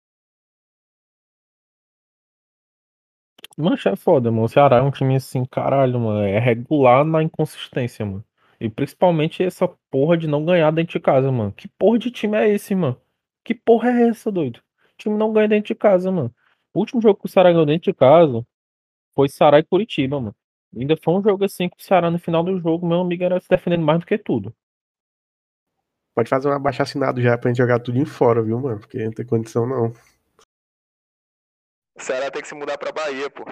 Mancha é foda, mano. O Ceará é um time assim, caralho, mano. É regular na inconsistência, mano. E principalmente essa porra de não ganhar dentro de casa, mano. Que porra de time é esse, mano? Que porra é essa, doido? O time não ganha dentro de casa, mano. O último jogo que o Ceará ganhou dentro de casa foi Ceará e Curitiba, mano. Ainda foi um jogo assim que o Ceará no final do jogo, meu amigo, era se defendendo mais do que tudo.
Pode fazer um abaixo assinado já pra gente jogar tudo em fora, viu, mano? Porque não tem condição, não.
O Ceará tem que se mudar pra Bahia, pô.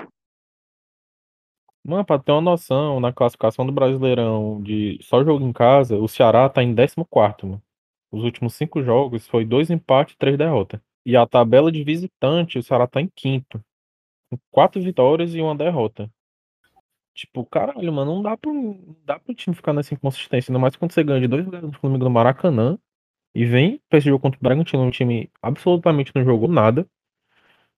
Mano, pra ter uma noção, na classificação do Brasileirão de só jogo em casa, o Ceará tá em 14º, mano. Os últimos cinco jogos foi dois empates e três derrotas. E a tabela de visitante, o Ceará tá em quinto. Com quatro vitórias e uma derrota. Tipo, caralho, mano, não dá pro, não dá pro time ficar nessa inconsistência. Ainda mais quando você ganha de dois lugares do Flamengo no Maracanã. E vem pra esse jogo contra o Bragantino, um time absolutamente não jogou nada.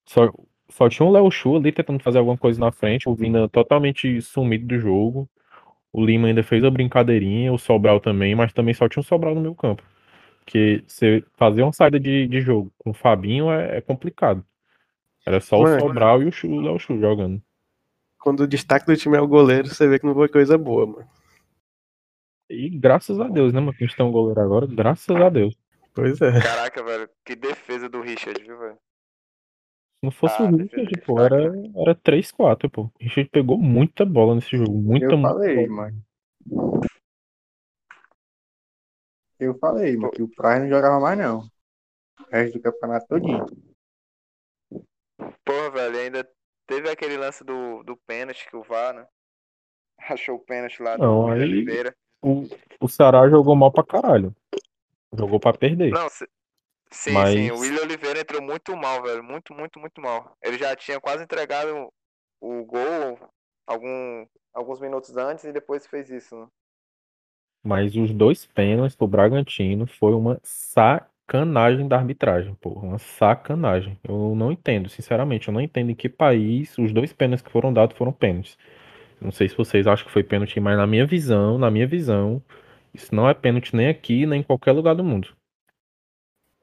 Só, só tinha o Léo Chu ali tentando fazer alguma coisa na frente. O Vina totalmente sumido do jogo. O Lima ainda fez a brincadeirinha, o Sobral também, mas também só tinha um Sobral no meu campo. Porque você fazer uma saída de, de jogo com o Fabinho é, é complicado. Era só
Mano.
o Sobral e o, o Léo Chu jogando.
Quando o destaque do time é o goleiro, você vê que não foi coisa boa, mano.
E graças a Deus, né, mano? Que a gente tem um goleiro agora, graças a Deus.
Pois é.
Caraca, velho. Que defesa do Richard, viu, velho?
Se não fosse
Ah,
o Richard, pô, era, era 3-4, pô. O Richard pegou muita bola nesse jogo. Muita,
Eu falei,
bola.
mano. Eu falei, mano, que o Praia não jogava mais, não. O resto do campeonato todinho.
Porra, velho, ainda teve aquele lance do, do pênalti que o VAR, né? Achou o pênalti lá do
Não,
William
aí-
Oliveira.
O, o Ceará jogou mal pra caralho. Jogou pra perder.
Não, se- sim,
Mas-
sim. O William Oliveira entrou muito mal, velho. Muito, muito, muito mal. Ele já tinha quase entregado o gol algum, alguns minutos antes e depois fez isso, né?
Mas os dois pênaltis pro Bragantino foi uma sacanagem da arbitragem, pô. Uma sacanagem. Eu não entendo, sinceramente. Eu não entendo em que país os dois pênaltis que foram dados foram pênaltis. Não sei se vocês acham que foi pênalti, mas na minha visão, na minha visão, isso não é pênalti nem aqui, nem em qualquer lugar do mundo.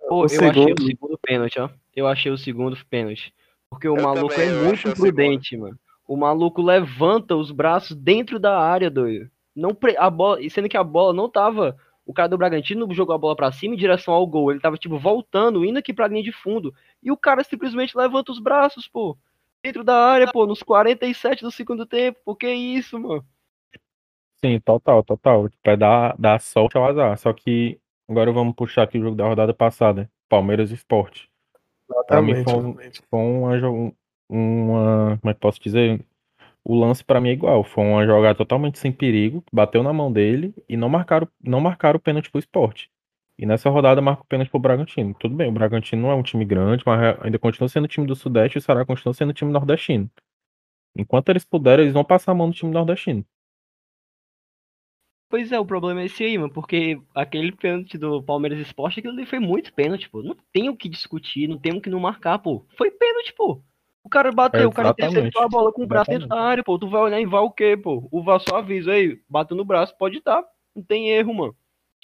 Pô, eu achei
segundo-
o segundo pênalti, ó. Eu achei o segundo pênalti. Porque o
Eu
maluco
também,
é muito
achei o
imprudente, mano. O maluco levanta os braços dentro da área, doido. Não pre... a bola, e sendo que a bola não tava. O cara do Bragantino jogou a bola pra cima em direção ao gol. Ele tava tipo voltando, indo aqui pra linha de fundo. E o cara simplesmente levanta os braços, pô. Dentro da área, pô, nos 47 do segundo tempo. Pô, que isso, mano?
Sim, total, total. Tipo, é dar, dar sorte ao azar. Só que agora vamos puxar aqui o jogo da rodada passada. Palmeiras e Sport. Mim
Exatamente.
foi, um- uma, uma. Como é que posso dizer? O lance pra mim é igual. Foi uma jogada totalmente sem perigo. Bateu na mão dele e não marcaram, não marcaram o pênalti pro Sport. E nessa rodada marca o pênalti pro Bragantino. Tudo bem, o Bragantino não é um time grande, mas ainda continua sendo time do Sudeste e o Ceará continua sendo time nordestino. Enquanto eles puderem, eles vão passar a mão no time nordestino.
Pois é, o problema é esse aí, mano. Porque aquele pênalti do Palmeiras Esporte, aquilo ali foi muito pênalti, pô. Não tem o que discutir, não tem o que não marcar, pô. Foi pênalti, pô. O cara bateu, o cara interceptou a bola com o braço dentro da área, pô. Tu vai olhar em VAR o quê, pô? O VAR só avisa aí, bateu no braço, pode dar. Não tem erro, mano.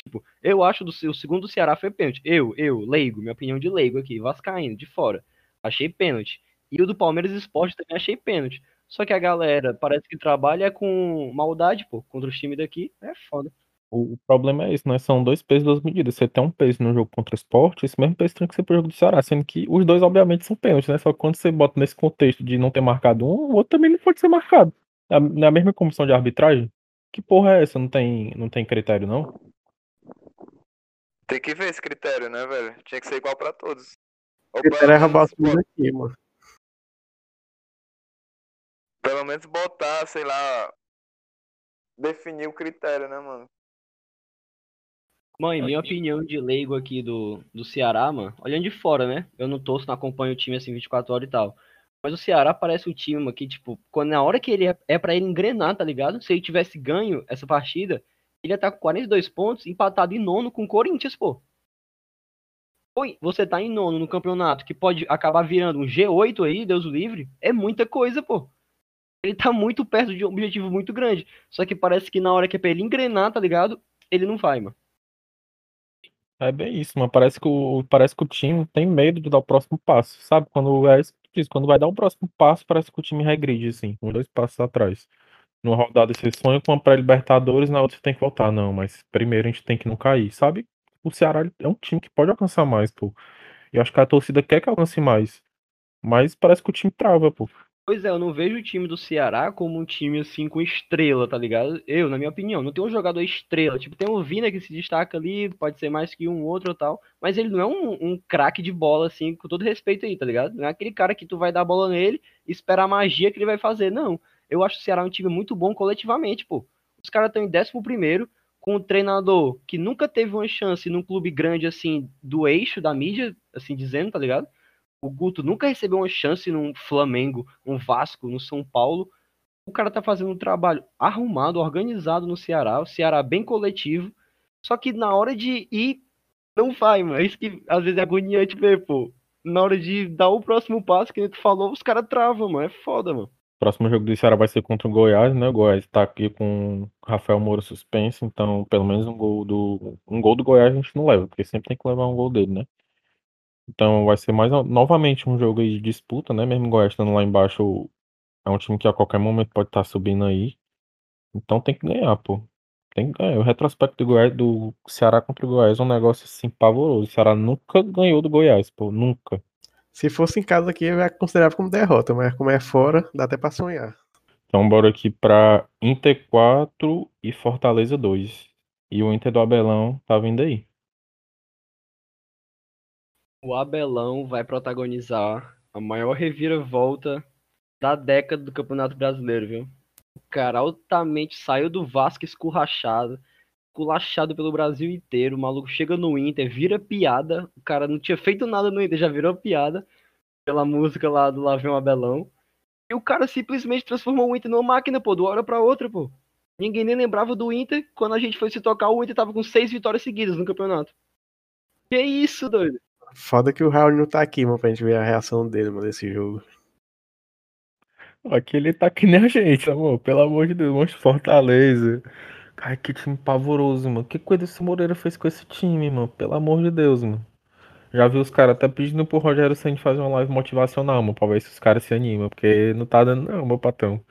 Tipo, eu acho do o segundo do Ceará foi pênalti. Eu, eu, leigo, minha opinião de leigo aqui, vascaíno, de fora. Achei pênalti. E o do Palmeiras Esporte também achei pênalti. Só que a galera parece que trabalha com maldade, pô, contra os times daqui. É foda.
O, problema é esse, né? São dois pesos, duas medidas. Você tem um peso no jogo contra o esporte, esse mesmo peso tem que ser pro jogo do Ceará, sendo que os dois, obviamente, são pênaltis, né? Só que quando você bota nesse contexto de não ter marcado um, o outro também não pode ser marcado. Na, mesma comissão de arbitragem? Que porra é essa? Não tem, não tem critério, não?
Tem que ver esse critério, né, velho? Tinha que ser igual pra todos.
O critério é roubar aqui, mano.
Pelo menos botar, sei lá, definir o critério, né, mano?
Mãe, minha opinião de leigo aqui do, do Ceará, mano, olhando de fora, né? Eu não torço, não acompanho o time assim 24 horas e tal. Mas o Ceará parece um time mano, que, tipo, quando na hora que ele é, é pra ele engrenar, tá ligado? Se ele tivesse ganho essa partida, ele ia estar com 42 pontos, empatado em nono com o Corinthians, pô. Oi, você tá em nono no campeonato, que pode acabar virando um G8 aí, Deus o livre, é muita coisa, pô. Ele tá muito perto de um objetivo muito grande. Só que parece que na hora que é pra ele engrenar, tá ligado? Ele não vai, mano.
É bem isso, mano. Parece que o, parece que o time tem medo de dar o próximo passo, sabe? Quando é isso quando vai dar o próximo passo, parece que o time regride, assim, com dois passos atrás. Numa rodada você sonha com uma pré-Libertadores, na outra você tem que voltar. Não, mas primeiro a gente tem que não cair, sabe? O Ceará é um time que pode alcançar mais, pô. E acho que a torcida quer que alcance mais. Mas parece que o time trava, pô.
Pois é, eu não vejo o time do Ceará como um time assim com estrela, tá ligado? Eu, na minha opinião, não tem um jogador estrela. Tipo, tem o Vina que se destaca ali, pode ser mais que um outro ou tal. Mas ele não é um, um craque de bola, assim, com todo respeito aí, tá ligado? Não é aquele cara que tu vai dar a bola nele e esperar a magia que ele vai fazer. Não. Eu acho o Ceará um time muito bom coletivamente, pô. Os caras estão em 11 com um treinador que nunca teve uma chance num clube grande, assim, do eixo da mídia, assim dizendo, tá ligado? O Guto nunca recebeu uma chance num Flamengo, um Vasco, no São Paulo. O cara tá fazendo um trabalho arrumado, organizado no Ceará, o Ceará bem coletivo. Só que na hora de ir, não vai, mano. É isso que às vezes é agoniante ver, pô. Na hora de dar o próximo passo, que tu falou, os caras travam, mano. É foda, mano.
Próximo jogo do Ceará vai ser contra o Goiás, né? O Goiás tá aqui com Rafael Moura suspenso, então pelo menos um gol do um gol do Goiás a gente não leva, porque sempre tem que levar um gol dele, né? Então vai ser mais novamente um jogo aí de disputa, né? Mesmo o Goiás estando lá embaixo, é um time que a qualquer momento pode estar subindo aí. Então tem que ganhar, pô. Tem que ganhar. O retrospecto do Goiás, do Ceará contra o Goiás é um negócio assim pavoroso. O Ceará nunca ganhou do Goiás, pô, nunca.
Se fosse em casa aqui, ia considerar como derrota, mas como é fora, dá até pra sonhar.
Então bora aqui pra Inter 4 e Fortaleza 2. E o Inter do Abelão tá vindo aí.
O Abelão vai protagonizar a maior reviravolta da década do Campeonato Brasileiro, viu? O cara altamente saiu do Vasco escurrachado, esculachado pelo Brasil inteiro. O maluco chega no Inter, vira piada. O cara não tinha feito nada no Inter, já virou piada pela música lá do Lá Vem o Abelão. E o cara simplesmente transformou o Inter numa máquina, pô, de uma hora pra outra, pô. Ninguém nem lembrava do Inter. Quando a gente foi se tocar, o Inter tava com seis vitórias seguidas no campeonato. Que isso, doido?
Foda que o Raul não tá aqui, mano, pra gente ver a reação dele, mano, desse jogo.
Aqui ele tá que nem a gente, amor. Pelo amor de Deus, monstro Fortaleza. Ai, que time pavoroso, mano. Que coisa esse Moreira fez com esse time, mano? Pelo amor de Deus, mano. Já vi os caras até pedindo pro Rogério Senna fazer uma live motivacional, mano, pra ver se os caras se animam. Porque não tá dando, não, meu patrão.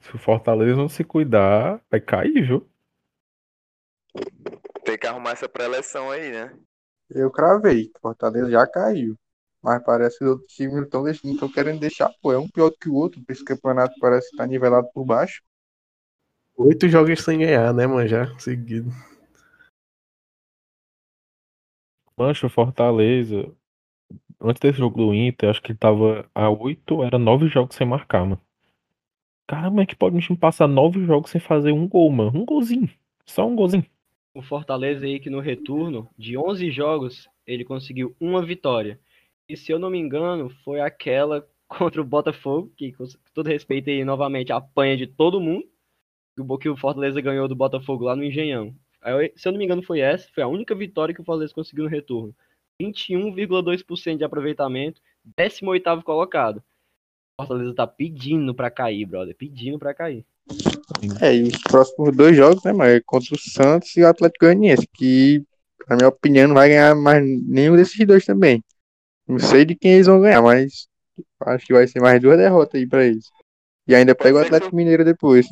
Se o Fortaleza não se cuidar, vai cair, viu?
Tem que arrumar essa pré-eleção aí, né?
Eu cravei. Fortaleza já caiu. Mas parece que os outros times não estão querendo deixar, pô. É um pior do que o outro. Esse campeonato parece que tá nivelado por baixo.
Oito jogos sem ganhar, né, mano? Já seguido.
Mancha, o Fortaleza. Antes desse jogo do Inter, acho que ele tava a oito, era nove jogos sem marcar, mano. Caramba, como é que pode um time passar nove jogos sem fazer um gol, mano? Um golzinho. Só um golzinho.
O Fortaleza aí que no retorno, de 11 jogos, ele conseguiu uma vitória. E se eu não me engano, foi aquela contra o Botafogo, que com todo respeito aí, novamente, apanha de todo mundo. Que o Fortaleza ganhou do Botafogo lá no Engenhão. Se eu não me engano, foi essa. Foi a única vitória que o Fortaleza conseguiu no retorno. 21,2% de aproveitamento, 18 colocado. O Fortaleza tá pedindo pra cair, brother. Pedindo pra cair.
É, e os próximos dois jogos, né, mano? É contra o Santos e o Atlético Goianiense, que, na minha opinião, não vai ganhar mais nenhum desses dois também. Não sei de quem eles vão ganhar, mas acho que vai ser mais duas derrotas aí pra eles. E ainda pega o Atlético Mineiro depois.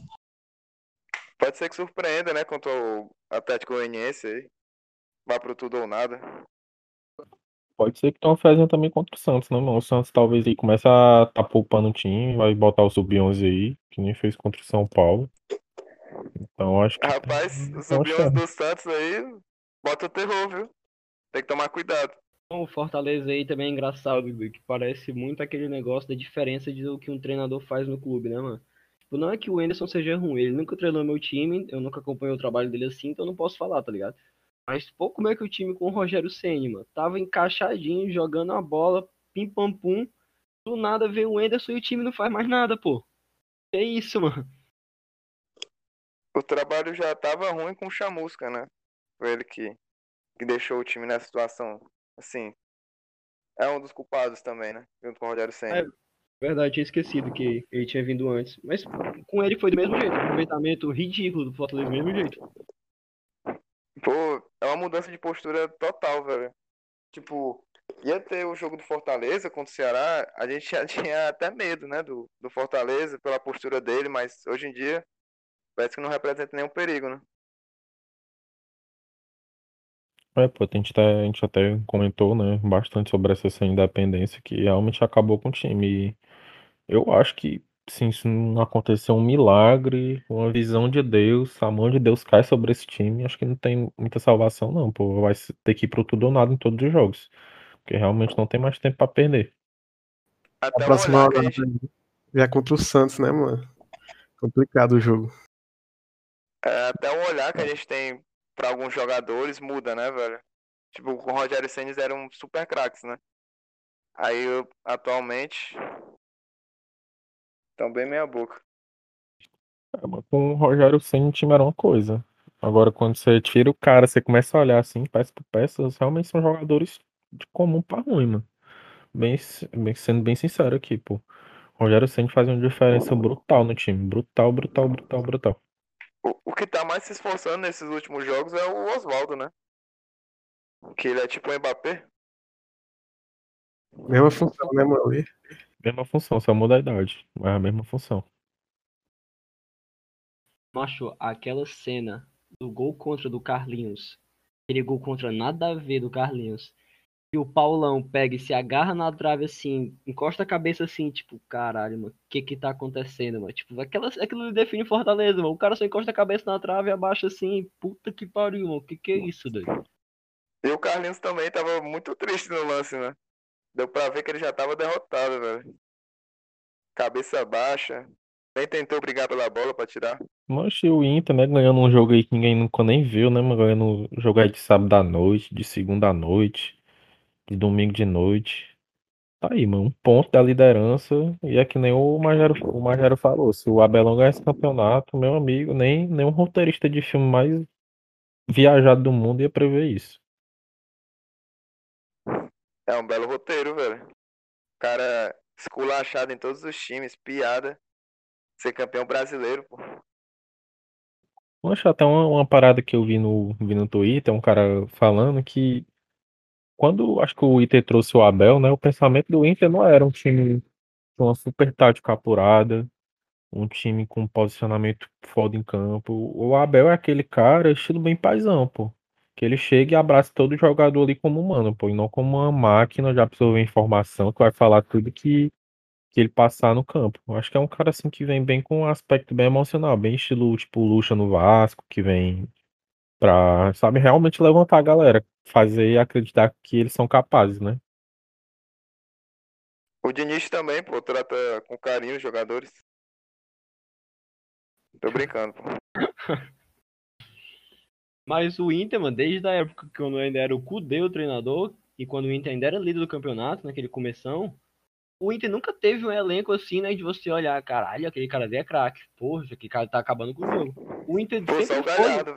Pode ser que surpreenda, né, contra o Atlético Goianiense aí. Vá pro tudo ou nada.
Pode ser que estão fazendo também contra o Santos, né, mano? O Santos talvez aí comece a tá poupando o time, vai botar o Sub-11 aí, que nem fez contra o São Paulo. Então acho que.
Rapaz, o Sub-11 do Santos aí, bota o terror, viu? Tem que tomar cuidado.
O Fortaleza aí também é engraçado, que parece muito aquele negócio da diferença do que um treinador faz no clube, né, mano? Tipo, não é que o Anderson seja ruim, ele nunca treinou meu time, eu nunca acompanhei o trabalho dele assim, então eu não posso falar, tá ligado? Mas, pô, como é que o time com o Rogério Senna, mano? Tava encaixadinho, jogando a bola, pim pam pum. Do nada veio o Anderson e o time não faz mais nada, pô. É isso, mano.
O trabalho já tava ruim com o Chamusca, né? Foi ele que, que deixou o time nessa situação assim, é um dos culpados também, né? Junto com o Rogério Senna. É,
verdade, tinha esquecido que ele tinha vindo antes. Mas com ele foi do mesmo jeito, aproveitamento ridículo do Fortaleza do mesmo jeito.
Pô, é uma mudança de postura total, velho. Tipo, ia ter o jogo do Fortaleza contra o Ceará, a gente já tinha até medo, né, do, do Fortaleza, pela postura dele, mas hoje em dia parece que não representa nenhum perigo, né?
É, pô, a gente, tá, a gente até comentou, né, bastante sobre essa sem independência que realmente acabou com o time. E eu acho que, se não acontecer um milagre, uma visão de Deus, a mão de Deus cai sobre esse time, acho que não tem muita salvação, não, pô. Vai ter que ir pro tudo ou nada em todos os jogos. Porque realmente não tem mais tempo pra perder.
Até a próxima hora gente... já é contra o Santos, né, mano? Complicado o jogo.
É, até o olhar que a gente tem para alguns jogadores muda, né, velho? Tipo, com o Rogério Senna eram super craques, né? Aí atualmente estão bem meia boca.
É, com o Rogério Senna o time era uma coisa. Agora quando você tira o cara, você começa a olhar assim, peça por peça, realmente são jogadores de comum para ruim, mano. Bem, bem, sendo bem sincero aqui, pô. O Rogério Senna faz uma diferença brutal no time. Brutal, brutal, brutal, brutal.
O, o que tá mais se esforçando nesses últimos jogos é o Oswaldo, né? Que ele é tipo o Mbappé.
Mesma função, né, mano?
Mesma função, só muda a idade. Mas é a mesma função.
Macho, aquela cena do gol contra do Carlinhos. Aquele gol contra nada a ver do Carlinhos e o Paulão pega e se agarra na trave assim, encosta a cabeça assim, tipo, caralho, mano, o que que tá acontecendo, mano? Tipo, aquela, aquilo define Fortaleza, mano. O cara só encosta a cabeça na trave e abaixa assim, puta que pariu, mano. O que que é isso, doido?
E o Carlinhos também tava muito triste no lance, né? Deu pra ver que ele já tava derrotado, velho. Cabeça baixa. Nem tentou brigar pela bola pra tirar.
Mas o Inter, né, ganhando um jogo aí que ninguém nunca nem viu, né, Ganhando um jogo aí de sábado à noite, de segunda à noite de domingo de noite. Tá aí, mano. Um ponto da liderança. E é que nem o Magero, o Magero falou. Se o Abelão ganhar esse campeonato, meu amigo, nem um roteirista de filme mais viajado do mundo ia prever isso.
É um belo roteiro, velho. Cara esculachado em todos os times, piada. Ser campeão brasileiro, pô.
Acho até uma, uma parada que eu vi no, vi no Twitter, um cara falando que quando acho que o Inter trouxe o Abel, né? O pensamento do Inter não era um time com uma super tática apurada, um time com posicionamento foda em campo. O Abel é aquele cara, estilo bem paizão, pô. Que ele chega e abraça todo jogador ali como humano, pô, e não como uma máquina de absorver informação que vai falar tudo que, que ele passar no campo. Eu acho que é um cara assim que vem bem com um aspecto bem emocional, bem estilo tipo Lucha no Vasco, que vem pra, sabe, realmente levantar a galera, fazer acreditar que eles são capazes, né?
O Diniz também, pô, trata com carinho os jogadores. Tô brincando, pô.
Mas o Inter, mano, desde a época que quando ainda era o Cudê o treinador, e quando o Inter ainda era líder do campeonato, naquele começão, o Inter nunca teve um elenco assim, né, de você olhar, caralho, aquele cara ali é craque. Porra, esse cara tá acabando com o jogo. O Inter
Pô,
sempre foi...
galhado.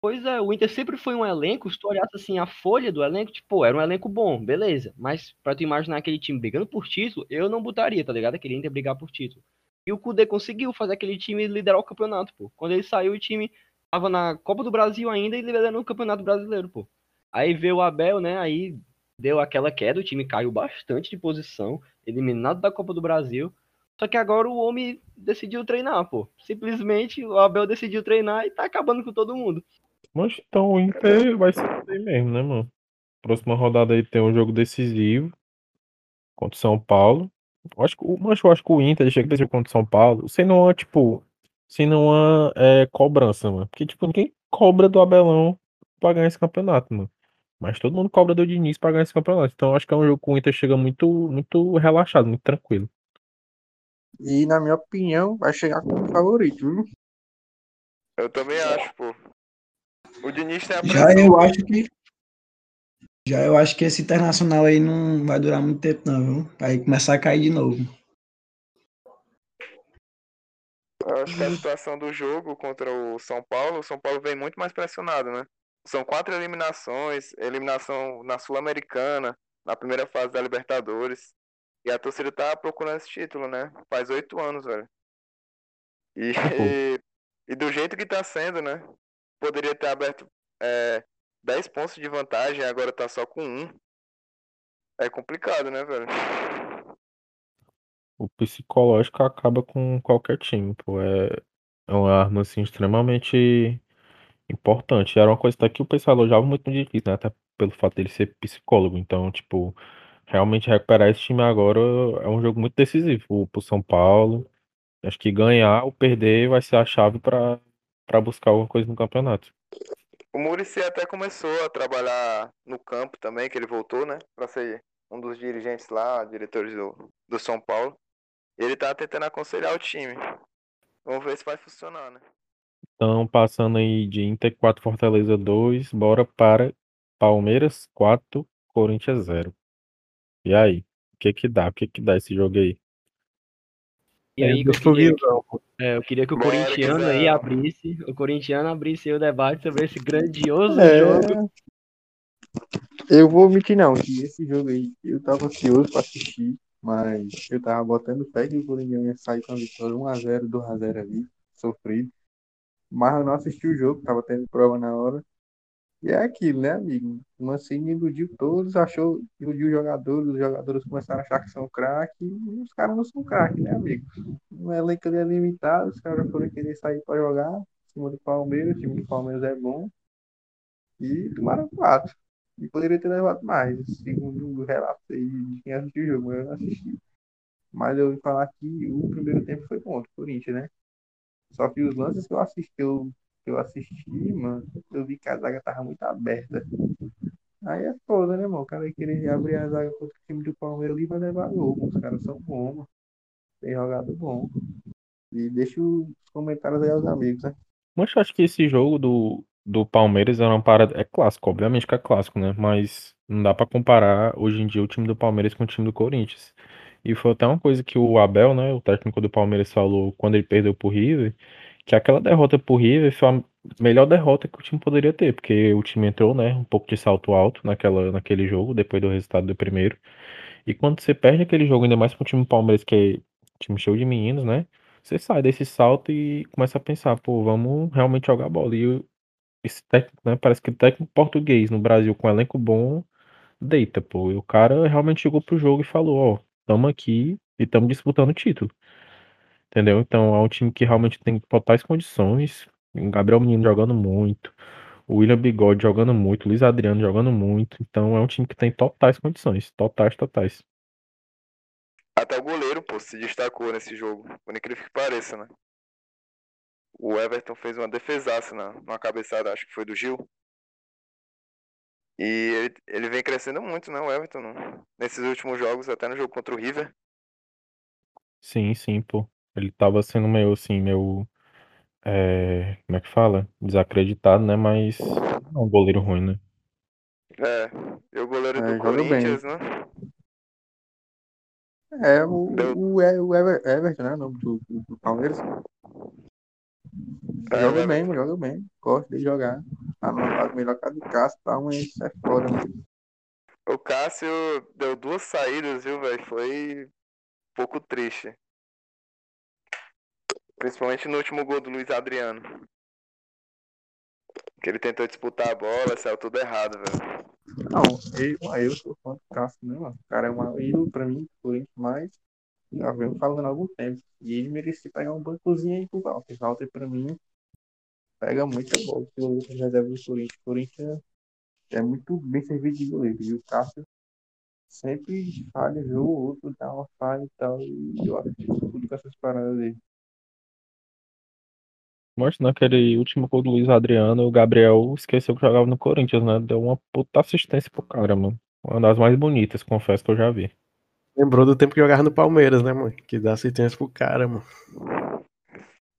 Pois é, o Inter sempre foi um elenco, se tu olhasse assim a folha do elenco, tipo, era um elenco bom, beleza. Mas pra tu imaginar aquele time brigando por título, eu não botaria, tá ligado? Aquele Inter brigar por título. E o Kudê conseguiu fazer aquele time liderar o campeonato, pô. Quando ele saiu, o time tava na Copa do Brasil ainda e liderando o Campeonato Brasileiro, pô. Aí veio o Abel, né? Aí deu aquela queda, o time caiu bastante de posição, eliminado da Copa do Brasil. Só que agora o homem decidiu treinar, pô. Simplesmente o Abel decidiu treinar e tá acabando com todo mundo.
Mas então o Inter vai ser assim mesmo, né, mano? Próxima rodada aí tem um jogo decisivo contra o São Paulo. Acho que, mas eu acho que o Inter chega decidir contra o São Paulo sem nenhuma, tipo, sem nenhuma é, cobrança, mano. Porque, tipo, ninguém cobra do Abelão pra ganhar esse campeonato, mano. Mas todo mundo cobra do Diniz pra ganhar esse campeonato. Então eu acho que é um jogo que o Inter chega muito, muito relaxado, muito tranquilo.
E, na minha opinião, vai chegar como favorito, viu?
Eu também acho, pô. O Diniz tem a
Já eu acho que. Já eu acho que esse internacional aí não vai durar muito tempo, não, viu? Vai começar a cair de novo.
Eu acho que a situação do jogo contra o São Paulo, o São Paulo vem muito mais pressionado, né? São quatro eliminações, eliminação na Sul-Americana, na primeira fase da Libertadores. E a torcida tá procurando esse título, né? Faz oito anos, velho. E, e do jeito que tá sendo, né? Poderia ter aberto é, 10 pontos de vantagem, agora tá só com um. É complicado, né, velho?
O psicológico acaba com qualquer time, pô. É, é uma arma, assim, extremamente importante. Era uma coisa até que o pessoal elogiava muito Diniz, né? Até pelo fato dele ser psicólogo. Então, tipo, realmente recuperar esse time agora é um jogo muito decisivo pro, São Paulo. Acho que ganhar ou perder vai ser a chave pra, pra buscar alguma coisa no campeonato.
O Muricy até começou a trabalhar no campo também, que ele voltou, né? Pra ser um dos dirigentes lá, diretores do, do São Paulo. Ele tá tentando aconselhar o time. Vamos ver se vai funcionar, né?
Então, passando aí de Inter 4, Fortaleza 2, bora para Palmeiras 4, Corinthians 0. E aí? O que que dá? O que que dá esse jogo aí?
E aí que eu queria, é, eu queria que o corintiano aí abrisse, o corintiano abrisse aí o debate sobre esse grandioso
É,
jogo.
eu vou mentir não, que esse jogo aí eu tava ansioso pra assistir, mas eu tava botando fé que o Corinthians ia sair com a vitória 1x0, 2x0 ali, sofrido. Mas eu não assisti o jogo, tava tendo prova na hora. E é aquilo, né, amigo? O Mancini iludiu todos, achou, iludiu os jogadores, os jogadores começaram a achar que são craques, e os caras não são craques, né, amigo? O elenco ali é limitado, os caras foram querer sair pra jogar, em cima do Palmeiras, o time do Palmeiras é bom, e tomaram quatro. E poderia ter levado mais, segundo o relato aí de quem assistiu o jogo, eu não assisti. Mas eu ouvi falar que o primeiro tempo foi bom do Corinthians, né? Só que os lances que eu assisti, eu, que eu assisti, mano, eu vi que a zaga tava muito aberta. Aí é foda, né, mano? O cara querer abrir a zaga contra o time do Palmeiras ali vai levar mano. Os caras são bons, mano. Tem jogado bom. E deixa os comentários aí aos amigos, né?
Mas eu acho que esse jogo do, do Palmeiras era uma parada. É clássico, obviamente que é clássico, né? Mas não dá pra comparar hoje em dia o time do Palmeiras com o time do Corinthians. E foi até uma coisa que o Abel, né, o técnico do Palmeiras, falou quando ele perdeu pro River, que aquela derrota pro River foi a melhor derrota que o time poderia ter, porque o time entrou, né, um pouco de salto alto naquela, naquele jogo, depois do resultado do primeiro. E quando você perde aquele jogo, ainda mais pro time do Palmeiras, que é time show de meninos, né? Você sai desse salto e começa a pensar, pô, vamos realmente jogar bola. E esse técnico, né? Parece que técnico português no Brasil com elenco bom deita, pô. E o cara realmente chegou pro jogo e falou, ó, tamo aqui e tamo disputando o título. Entendeu? Então é um time que realmente tem totais condições. O Gabriel Menino jogando muito. O William Bigode jogando muito. O Luiz Adriano jogando muito. Então é um time que tem totais condições. Totais, totais.
Até o goleiro, pô, se destacou nesse jogo. Por incrível que pareça, né? O Everton fez uma defesaça na, numa cabeçada, acho que foi do Gil. E ele, ele vem crescendo muito, né, o Everton, no- nesses últimos jogos, até no jogo contra o River.
Sim, sim, pô. Ele tava sendo meio assim, meio. é, como é que fala? Desacreditado, né? Mas não é um goleiro ruim, né?
É, e o goleiro
É,
do
joga bem.
Corinthians, né?
É o,
Deu-
o, o Ever- Everton, né? O nome do, do Palmeiras.
É,
joga
o
bem, joga bem. Gosto de jogar. Numa fase melhor que a do Cássio, tá? Mas isso é foda, mano.
O Cássio deu duas saídas, viu, velho? Foi um pouco triste. Principalmente no último gol do Luiz Adriano. Que ele tentou disputar a bola, saiu tudo errado, velho.
Não, eu, eu sou fã do Cássio, né, mano? O cara é um ídolo pra mim, por mas já venho falando há algum tempo. E ele merecia pegar um bancozinho aí pro Walter. Walter, pra mim, pega muita bola. Se o Lucas reserva do Corinthians, o Corinthians é muito bem servido de goleiro. E o Cássio sempre falha, o outro dá uma falha e tal. E eu acho que tudo com essas paradas dele.
Mas naquele último gol do Luiz Adriano, o Gabriel esqueceu que jogava no Corinthians, né? Deu uma puta assistência pro cara, mano. Uma das mais bonitas, confesso que eu já vi.
Lembrou do tempo que jogava no Palmeiras, né, mano? Que dá assistência pro cara, mano.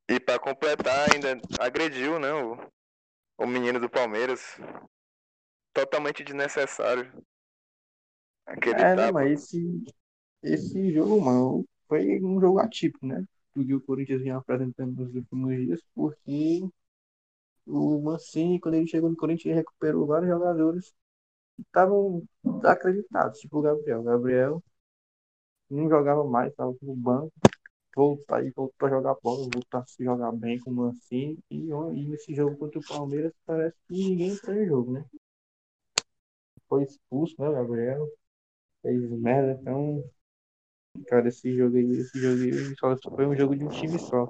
E pra completar, ainda agrediu, né? O, o menino do Palmeiras. Totalmente desnecessário. Aquele
É, né,
tapa.
mas esse, esse jogo, mano, foi um jogo atípico, né? Do que o Corinthians vinha apresentando nos últimos dias, porque o Mancini, quando ele chegou no Corinthians, ele recuperou vários jogadores que estavam acreditados, tipo o Gabriel. O Gabriel não jogava mais, estava no banco, voltou, aí voltou a jogar bola, voltou a se jogar bem com o Mancini, e, e nesse jogo contra o Palmeiras parece que ninguém entrou em jogo, né? Foi expulso, né, Gabriel? Fez merda, então Cara, esse jogo aí, esse jogo aí só foi um jogo de um time só.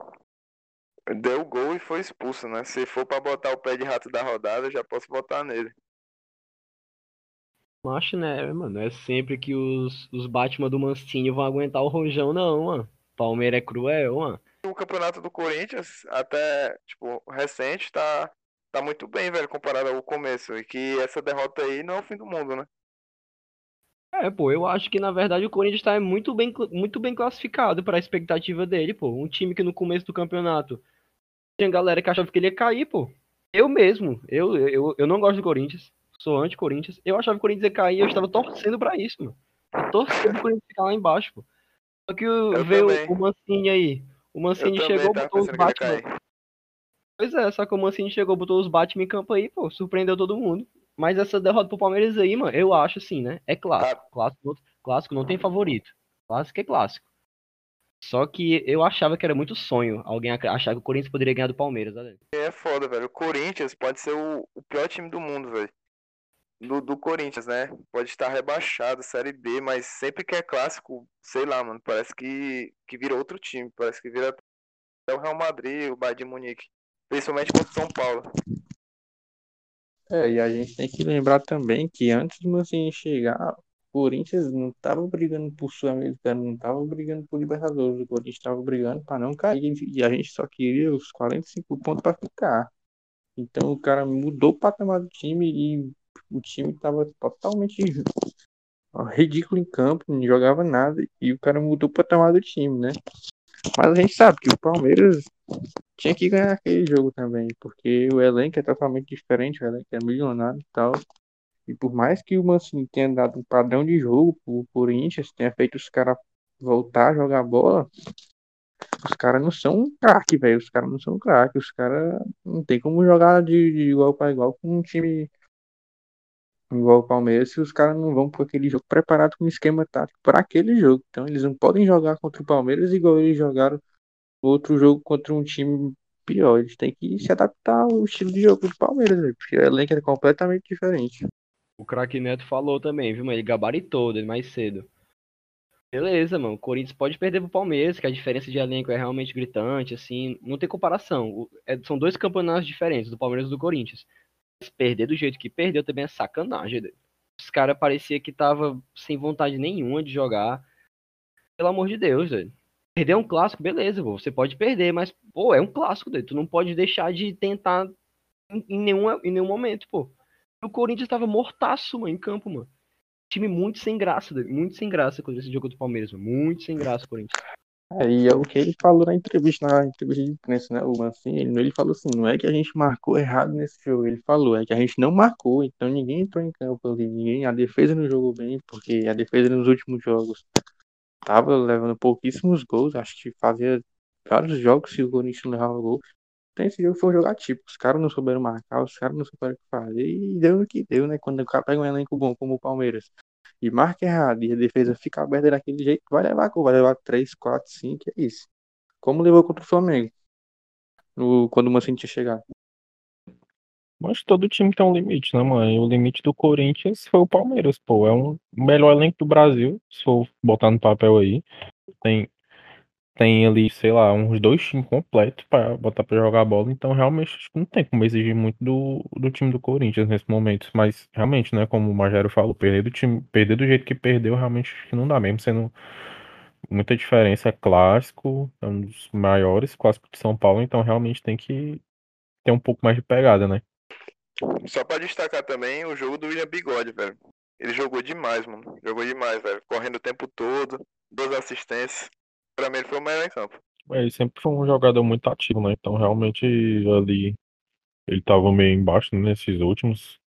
Deu gol e foi expulso, né? Se for pra botar o pé de rato da rodada, eu já posso botar nele.
Macho, né, mano? É sempre que os, os Batman do Mancini vão aguentar o rojão, não, mano. Palmeiras é cruel, mano.
O campeonato do Corinthians, até, tipo, recente, tá, tá muito bem, velho, comparado ao começo. E que essa derrota aí não é o fim do mundo, né?
É, pô, eu acho que na verdade o Corinthians tá muito bem, muito bem classificado para a expectativa dele, pô. Um time que no começo do campeonato tinha galera que achava que ele ia cair, pô. Eu mesmo, eu, eu, eu não gosto do Corinthians, sou anti-Corinthians. Eu achava que o Corinthians ia cair, eu estava torcendo pra isso, mano. Eu torcendo pro Corinthians ficar lá embaixo, pô. Só que o-
Eu
veio
também.
o Mancini aí. O
Eu
Mancini
também
chegou, botou os Batman. Pois é, só que o Mancini chegou, botou os Batman em campo aí, pô, surpreendeu todo mundo. Mas essa derrota pro Palmeiras aí, mano, eu acho assim, né? É clássico. Clássico, não- clássico não tem favorito. Clássico é clássico. Só que eu achava que era muito sonho alguém ac- achar que o Corinthians poderia ganhar do Palmeiras, olha.
É foda, velho. O Corinthians pode ser o, o pior time do mundo, velho. Do, do Corinthians, né? Pode estar rebaixado, Série B, mas sempre que é clássico, sei lá, mano, parece que, que vira outro time. Parece que vira até o Real Madrid, o Bayern de Munique. Principalmente contra o São Paulo.
É, e a gente tem que lembrar também que antes do Mancini chegar, o Corinthians não estava brigando por Sul-Americano, não estava brigando por Libertadores, o Corinthians estava brigando para não cair, e a gente só queria os 45 pontos para ficar. Então o cara mudou o patamar do time e o time estava totalmente ridículo em campo, não jogava nada, e o cara mudou o patamar do time, né? Mas a gente sabe que o Palmeiras tinha que ganhar aquele jogo também, porque o elenco é totalmente diferente, o elenco é milionário e tal. E por mais que o Mancini tenha dado um padrão de jogo pro Corinthians, tenha feito os caras voltar a jogar bola, os caras não são um craque, velho. Os caras não são craque. Os caras não tem como jogar de, de igual para igual com um time igual o Palmeiras se os caras não vão para aquele jogo preparado com um esquema tático para aquele jogo. Então eles não podem jogar contra o Palmeiras igual eles jogaram outro jogo contra um time pior. Eles têm que se adaptar ao estilo de jogo do Palmeiras, véio, porque o elenco é completamente diferente.
O craque Neto falou também, viu, mano? Ele gabaritou ele mais cedo. Beleza, mano. O Corinthians pode perder pro Palmeiras, que a diferença de elenco é realmente gritante, assim. Não tem comparação. É- são dois campeonatos diferentes, do Palmeiras e do Corinthians. Perder do jeito que perdeu também é sacanagem. doido. Os caras parecia que tava sem vontade nenhuma de jogar. Pelo amor de Deus, velho. Perder um clássico, beleza, pô. Você pode perder, mas, pô, é um clássico, doido. Tu não pode deixar de tentar em, em nenhum, em nenhum momento, pô. O Corinthians tava mortaço, mano, em campo, mano. Time muito sem graça, doido. muito sem graça com esse jogo do Palmeiras, mano. Muito sem graça, Corinthians.
É, e é o que ele falou na entrevista, na entrevista de imprensa, né? O Mancini, ele, ele falou assim, não é que a gente marcou errado nesse jogo, ele falou, é que a gente não marcou, então ninguém entrou em campo ninguém, a defesa não jogou bem, porque a defesa nos últimos jogos tava levando pouquíssimos gols, acho que fazia vários jogos se o Corinthians não levava gol. Então esse jogo foi um jogo atípico, os caras não souberam marcar, os caras não souberam o que fazer, e deu no que deu, né? Quando o cara pega um elenco bom como o Palmeiras, e marca errado, e a defesa fica aberta daquele jeito, vai levar gol, vai levar 3, 4, 5, é isso. Como levou contra o Flamengo, no, quando o Mancini tinha chegado.
Mas todo time tem um limite, né, mano? E o limite do Corinthians foi o Palmeiras, pô. É um melhor elenco do Brasil, se for botar no papel aí. Tem, tem ali, sei lá, uns dois times completos pra botar pra jogar bola. Então, realmente, acho que não tem como exigir muito do, do time do Corinthians nesse momento. Mas, realmente, né, como o Magério falou, perder do time, perder do jeito que perdeu, realmente acho que não dá mesmo, sendo muita diferença. É clássico, é um dos maiores clássicos de São Paulo, então realmente tem que ter um pouco mais de pegada, né?
Só pra destacar também o jogo do William Bigode, velho. Ele jogou demais, mano. Jogou demais, velho. Correndo o tempo todo, duas assistências. Pra mim ele foi o melhor em campo.
É, Ele sempre foi um jogador muito ativo, né? Então realmente ali ele tava meio embaixo nesses últimos,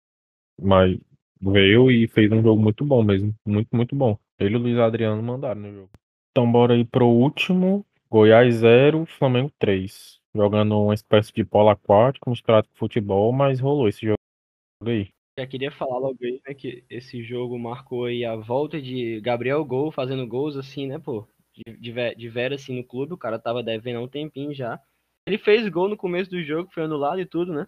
mas veio e fez um jogo muito bom mesmo. Muito, muito bom. Ele e o Luiz Adriano mandaram no jogo. Então bora aí pro último. Goiás 0, Flamengo 3. Jogando uma espécie de polo aquático, misturado com futebol, mas rolou esse jogo aí.
Já queria falar logo aí, né, que esse jogo marcou aí a volta de Gabriel Gol, fazendo gols assim, né, pô, de, de, de vera assim no clube, o cara tava devendo há um tempinho já. Ele fez gol no começo do jogo, foi anulado e tudo, né?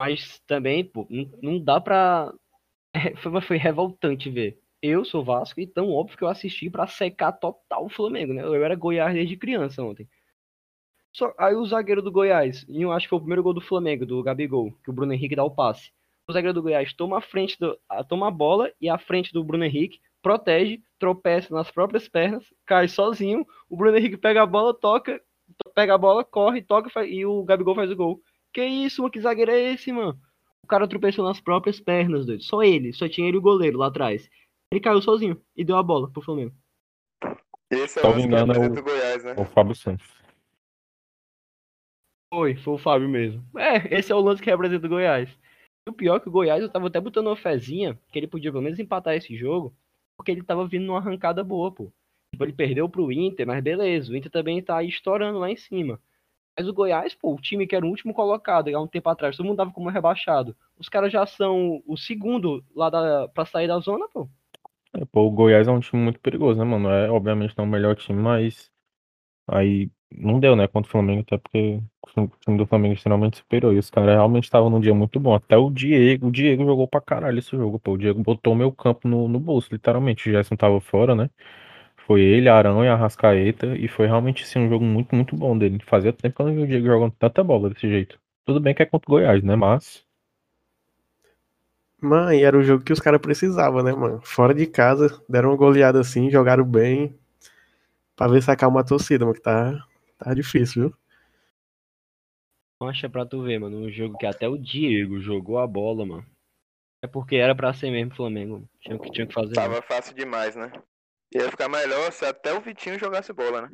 Mas também, pô, não, dá pra. Foi, foi revoltante ver. Eu sou Vasco, então óbvio que eu assisti pra secar total o Flamengo, né? Eu era Goiás desde criança ontem. Só, aí o zagueiro do Goiás, e eu acho que foi o primeiro gol do Flamengo, do Gabigol, que o Bruno Henrique dá o passe. O zagueiro do Goiás toma a frente do, toma a bola e a frente do Bruno Henrique, protege, tropeça nas próprias pernas, cai sozinho. O Bruno Henrique pega a bola, toca, to- pega a bola, corre, toca e o Gabigol faz o gol. Que isso, mano? Que zagueiro é esse, mano? O cara tropeçou nas próprias pernas, doido. Só ele, só tinha ele e o goleiro lá atrás. Ele caiu sozinho e deu a bola pro Flamengo.
Esse é o lance que
engano, é o-
representa o Goiás, né?
O Fábio Santos.
Foi, foi o Fábio mesmo. É, esse é o lance que representa o Goiás. E o pior é que o Goiás, eu tava até botando uma fezinha que ele podia pelo menos empatar esse jogo, porque ele tava vindo numa arrancada boa, pô. Tipo, ele perdeu pro Inter, mas beleza, o Inter também tá aí estourando lá em cima. Mas o Goiás, pô, o time que era o último colocado há um tempo atrás, todo mundo dava como rebaixado. Os caras já são o segundo lá da, pra sair da zona, pô.
É, pô, o Goiás é um time muito perigoso, né, mano? É, obviamente não é o melhor time, mas aí não deu, né, contra o Flamengo, até porque o time do Flamengo é extremamente superior. E os caras realmente estavam num dia muito bom. Até o Diego, o Diego jogou pra caralho esse jogo, pô. O Diego botou meu campo no, no bolso, literalmente. O Gerson tava fora, né? Foi ele, Arão e Arrascaeta, e foi realmente assim, um jogo muito, muito bom dele. Fazia tempo que eu não vi o Diego jogando tanta bola desse jeito. Tudo bem que é contra o Goiás, né? Mas.
Mãe, era o jogo que os caras precisavam, né, mano? Fora de casa, deram uma goleada assim, jogaram bem. Pra ver se acalma a torcida, mano, que tá, tá difícil, viu?
Acha pra tu ver, mano, um jogo que até o Diego jogou a bola, mano. É porque era pra ser mesmo Flamengo. mano. Tinha que, tinha que fazer.
Tava
mesmo.
fácil demais, né? Ia ficar melhor se até o Vitinho jogasse bola, né?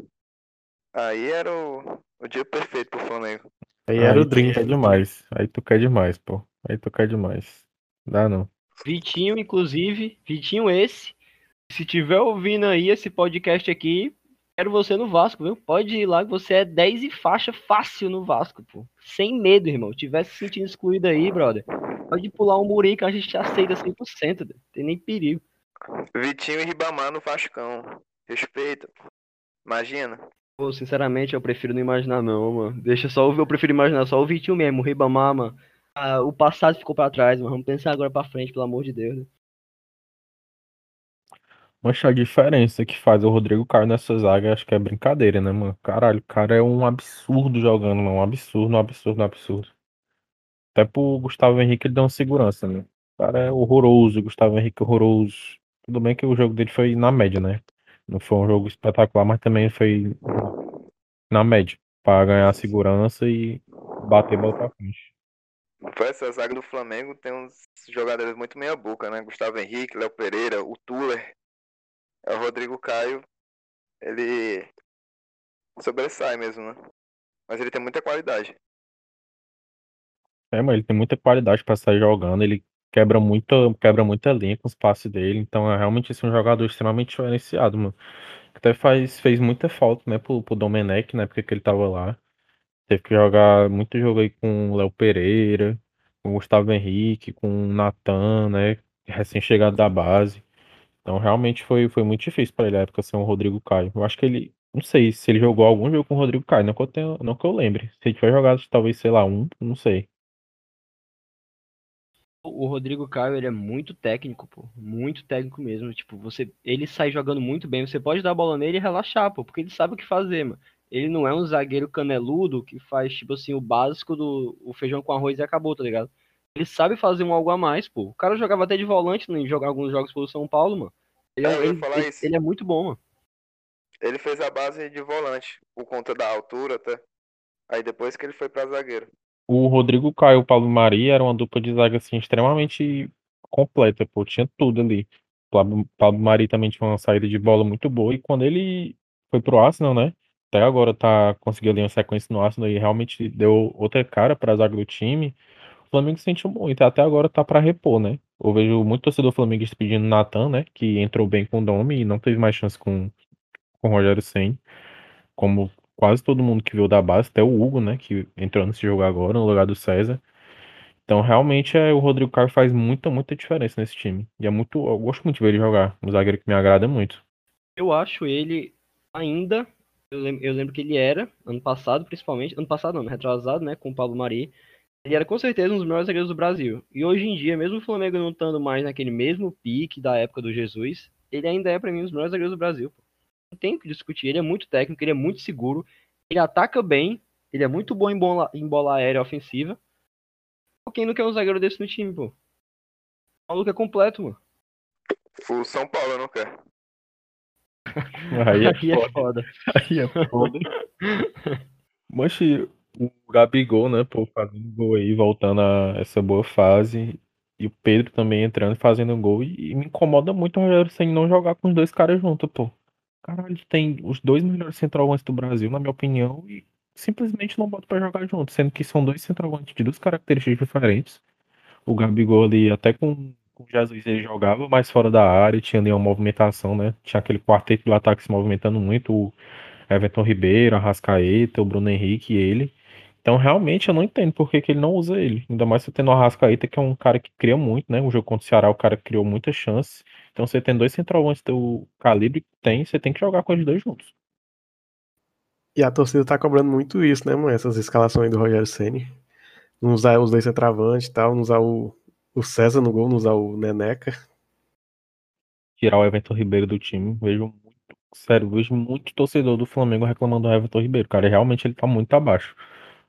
Aí era o, o dia perfeito pro Flamengo.
Aí era o Dream.
quer demais. Aí tu quer demais, pô. Aí tu quer demais. Dá não.
Vitinho, inclusive, Vitinho esse. Se tiver ouvindo aí esse podcast aqui, quero você no Vasco, viu? Pode ir lá que você é 10 e faixa fácil no Vasco, pô. Sem medo, irmão. Tivesse se sentindo excluído aí, brother. Pode pular um muri que a gente aceita 100%, não tem nem perigo.
Vitinho e Ribamar no Vascão. Respeita. Imagina.
Pô, sinceramente, eu prefiro não imaginar, não, mano. Deixa só. Eu prefiro imaginar só o Vitinho mesmo, o Ribamar, mano. Ah, o passado ficou pra trás, mano. Vamos pensar agora pra frente, pelo amor de Deus. Né?
Mas a diferença que faz o Rodrigo Caio nessa zaga, acho que é brincadeira, né, mano? Caralho, o cara é um absurdo jogando, mano. Um absurdo, um absurdo, um absurdo. Até pro Gustavo Henrique ele deu uma segurança, né? O cara é horroroso, Gustavo Henrique é horroroso. Tudo bem que o jogo dele foi na média, né? Não foi um jogo espetacular, mas também foi na média. Pra ganhar segurança e bater bola pra frente.
Essa zaga do Flamengo tem uns jogadores muito meia boca, né? Gustavo Henrique, Léo Pereira, o Tuller. É o Rodrigo Caio. Ele sobressai mesmo, né? Mas ele tem muita qualidade.
É, mas ele tem muita qualidade pra sair jogando, ele quebra muita, quebra muita linha com os passes dele, então é realmente assim, um jogador extremamente diferenciado, mano. Até faz, fez muita falta, né, pro, pro Domenech, na época que ele tava lá. Teve que jogar muito jogo aí com o Léo Pereira, com o Gustavo Henrique, com o Natan, né, recém-chegado da base. Então realmente foi, foi muito difícil pra ele na época ser um Rodrigo Caio. Eu acho que ele, não sei se ele jogou algum jogo com o Rodrigo Caio, não que eu, tenha, não que eu lembre. Se ele tiver jogado talvez, sei lá, um, não sei.
O Rodrigo Caio, ele é muito técnico, pô. Muito técnico mesmo. Tipo, você, ele sai jogando muito bem. Você pode dar a bola nele e relaxar, pô, porque ele sabe o que fazer, mano. Ele não é um zagueiro caneludo que faz, tipo assim, o básico do o feijão com arroz e acabou, tá ligado? Ele sabe fazer um algo a mais, pô. O cara jogava até de volante em jogar alguns jogos pelo São Paulo, mano. Ele é,
É,
ele,
falar
ele- é muito bom, mano.
Ele fez a base de volante, por conta da altura até. Aí depois que ele foi pra zagueiro.
O Rodrigo Caio e o Pablo Mari era uma dupla de zaga assim extremamente completa, pô, tinha tudo ali. O Pablo, Pablo Mari também tinha uma saída de bola muito boa e quando ele foi pro Arsenal, né? Até agora tá conseguindo ali uma sequência no Arsenal e realmente deu outra cara pra zaga do time. O Flamengo sentiu muito, até agora tá pra repor, né? Eu vejo muito torcedor flamenguista pedindo Natan, né? Que entrou bem com o Domi e não teve mais chance com, com o Rogério Ceni como quase todo mundo que veio da base, até o Hugo, né, que entrou nesse jogo agora no lugar do César. Então, realmente, é, o Rodrigo Caio faz muita, muita diferença nesse time. E é muito, eu gosto muito de ver ele jogar. Um zagueiro que me agrada muito.
Eu acho ele ainda. Eu lembro, eu lembro que ele era, ano passado, principalmente. Ano passado não, retrasado, né? Com o Pablo Mari. Ele era com certeza um dos melhores zagueiros do Brasil. E hoje em dia, mesmo o Flamengo não estando mais naquele mesmo pique da época do Jesus, ele ainda é, pra mim, um dos melhores zagueiros do Brasil. pô. Não tem o que discutir. Ele é muito técnico, ele é muito seguro, ele ataca bem, ele é muito bom em bola, em bola aérea ofensiva. Quem não quer um zagueiro desse no time, pô? O maluco é completo, mano.
O São Paulo não quer.
Aí é
Aí é
foda.
foda.
Aí é foda. Mas o Gabigol, né, pô, fazendo gol aí, voltando a essa boa fase. E o Pedro também entrando e fazendo gol. E, e me incomoda muito o Rogério sem não jogar com os dois caras juntos, pô. Caralho, tem os dois melhores centroavantes do Brasil, na minha opinião, e simplesmente não bota pra jogar junto, sendo que são dois centroavantes de duas características diferentes. O Gabigol ali, até com, com o Jesus, ele jogava mais fora da área, tinha ali uma movimentação, né? Tinha aquele quarteto do ataque se movimentando muito, o Everton Ribeiro, a Arrascaeta, o Bruno Henrique e ele. Então, realmente, eu não entendo por que, que ele não usa ele. Ainda mais você tendo o Arrascaeta, que é um cara que cria muito, né? O jogo contra o Ceará, o cara criou muitas chances. Então, você tem dois centroavantes do calibre que tem, você tem que jogar com os dois juntos.
E a torcida tá cobrando muito isso, né, mano? Essas escalações do Rogério Ceni. Não usar os dois centroavantes e tal, não usar o, o César no gol, não usar o Neneca.
Tirar o Everton Ribeiro do time. Vejo muito, sério, vejo muito torcedor do Flamengo reclamando do Everton Ribeiro. Cara, realmente ele tá muito abaixo.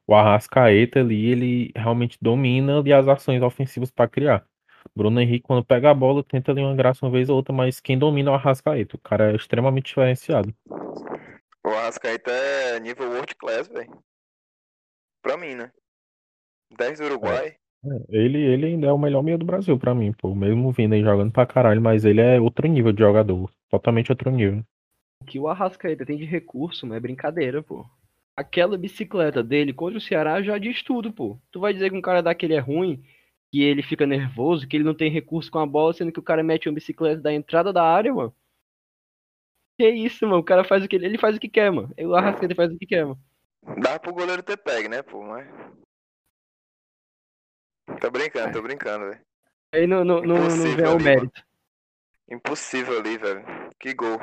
O Arrascaeta ali, ele realmente domina ali as ações ofensivas pra criar. Bruno Henrique, quando pega a bola, tenta ali uma graça uma vez ou outra, mas quem domina é o Arrascaeta. O cara é extremamente diferenciado.
O Arrascaeta é nível world class, velho. Pra mim, né? 10 do Uruguai.
Ele, ele ainda é o melhor meio do Brasil pra mim, pô. Mesmo vindo aí jogando pra caralho, mas ele é outro nível de jogador. Totalmente outro nível.
O que o Arrascaeta tem de recurso, mano, é brincadeira, pô. Aquela bicicleta dele contra o Ceará já diz tudo, pô. Tu vai dizer que um cara daquele é ruim, que ele fica nervoso, que ele não tem recurso com a bola, sendo que o cara mete uma bicicleta da entrada da área, mano. Que isso, mano? O cara faz o que ele, ele faz o que quer, mano. O Arrascaeta faz o que quer, mano.
Dá pro goleiro ter pegue, né, pô, mas. Tô brincando, tô brincando, velho.
Aí não, não, não, não vem
ali,
mérito.
Impossível ali, velho. Que gol.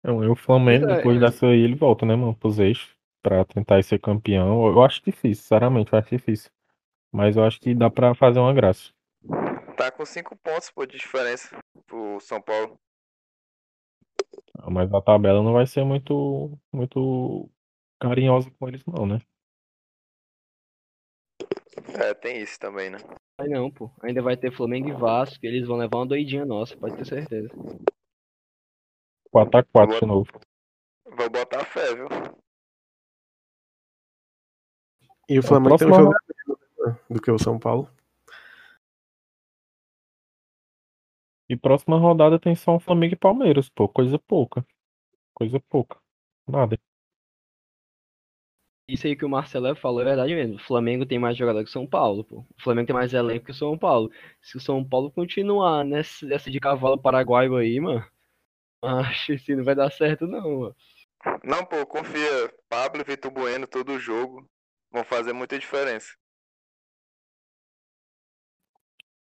Então, e o Flamengo,
é,
depois
é.
dessa aí, ele volta, né, mano, pros eixos pra tentar ser campeão. Eu acho difícil, sinceramente, eu acho difícil. Mas eu acho que dá pra fazer uma graça.
Tá com 5 pontos, pô, de diferença pro São Paulo.
Mas a tabela não vai ser muito, muito carinhosa com eles, não, né?
É, tem isso também, né?
Vai não, pô. Ainda vai ter Flamengo e Vasco, eles vão levar uma doidinha nossa, pode ter certeza.
4x4 de novo.
Vou botar fé, viu?
E o
É,
Flamengo tem um jogo né, do que o São Paulo.
E próxima rodada tem só um Flamengo e Palmeiras, pô. Coisa pouca. Coisa pouca. Nada.
Isso aí que o Marcelo falou é verdade mesmo. O Flamengo tem mais jogador que o São Paulo, pô. O Flamengo tem mais elenco que o São Paulo. Se o São Paulo continuar nessa, nessa de cavalo paraguaio aí, mano, acho que não vai dar certo não, mano.
Não, pô, confia. Pablo e Vitor Bueno todo jogo vão fazer muita diferença.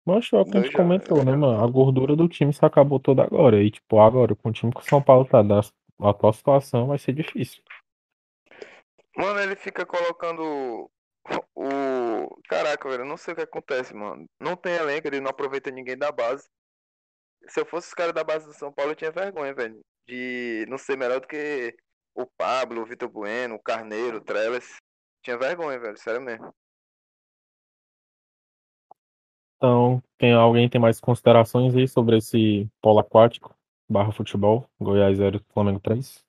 Mas é o que a gente
jogos,
comentou, né,
é.
mano? A gordura do time se acabou toda agora. E, tipo, agora, com o time que o São Paulo tá da atual situação, vai ser difícil.
Mano, ele fica colocando o. Caraca, velho, eu não sei o que acontece, mano. Não tem elenco, ele não aproveita ninguém da base. Se eu fosse os caras da base do São Paulo, eu tinha vergonha, velho. De não ser melhor do que o Pablo, o Vitor Bueno, o Carneiro, o Trellis. Tinha vergonha, velho, sério mesmo.
Então, tem alguém tem mais considerações aí sobre esse polo aquático barra futebol? Goiás 0, Flamengo 3?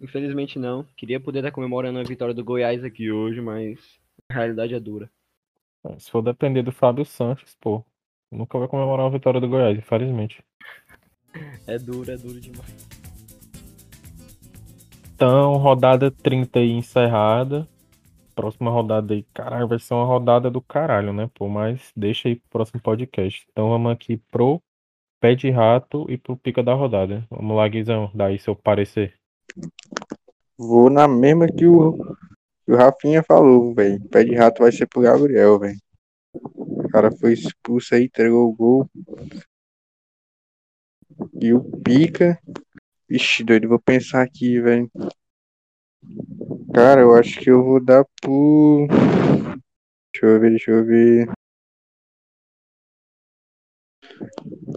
Infelizmente não. Queria poder estar comemorando a vitória do Goiás aqui hoje, mas a realidade é dura.
É, Se for depender do Fábio Santos, pô, nunca vai comemorar a vitória do Goiás, infelizmente.
É duro, é duro demais.
Então, rodada 30 aí encerrada. Próxima rodada aí, caralho, vai ser uma rodada do caralho, né, pô? Mas deixa aí pro próximo podcast. Então vamos aqui pro Pé de Rato e pro Pica da Rodada. Vamos lá, Guizão, dá aí seu parecer.
Vou na mesma que o, que o Rafinha falou, velho. Pé de rato vai ser pro Gabriel, velho. O cara foi expulso aí, entregou o gol. E o Pica. Ixi, doido, vou pensar aqui, velho. Cara, eu acho que eu vou dar pro. Deixa eu ver, deixa eu ver.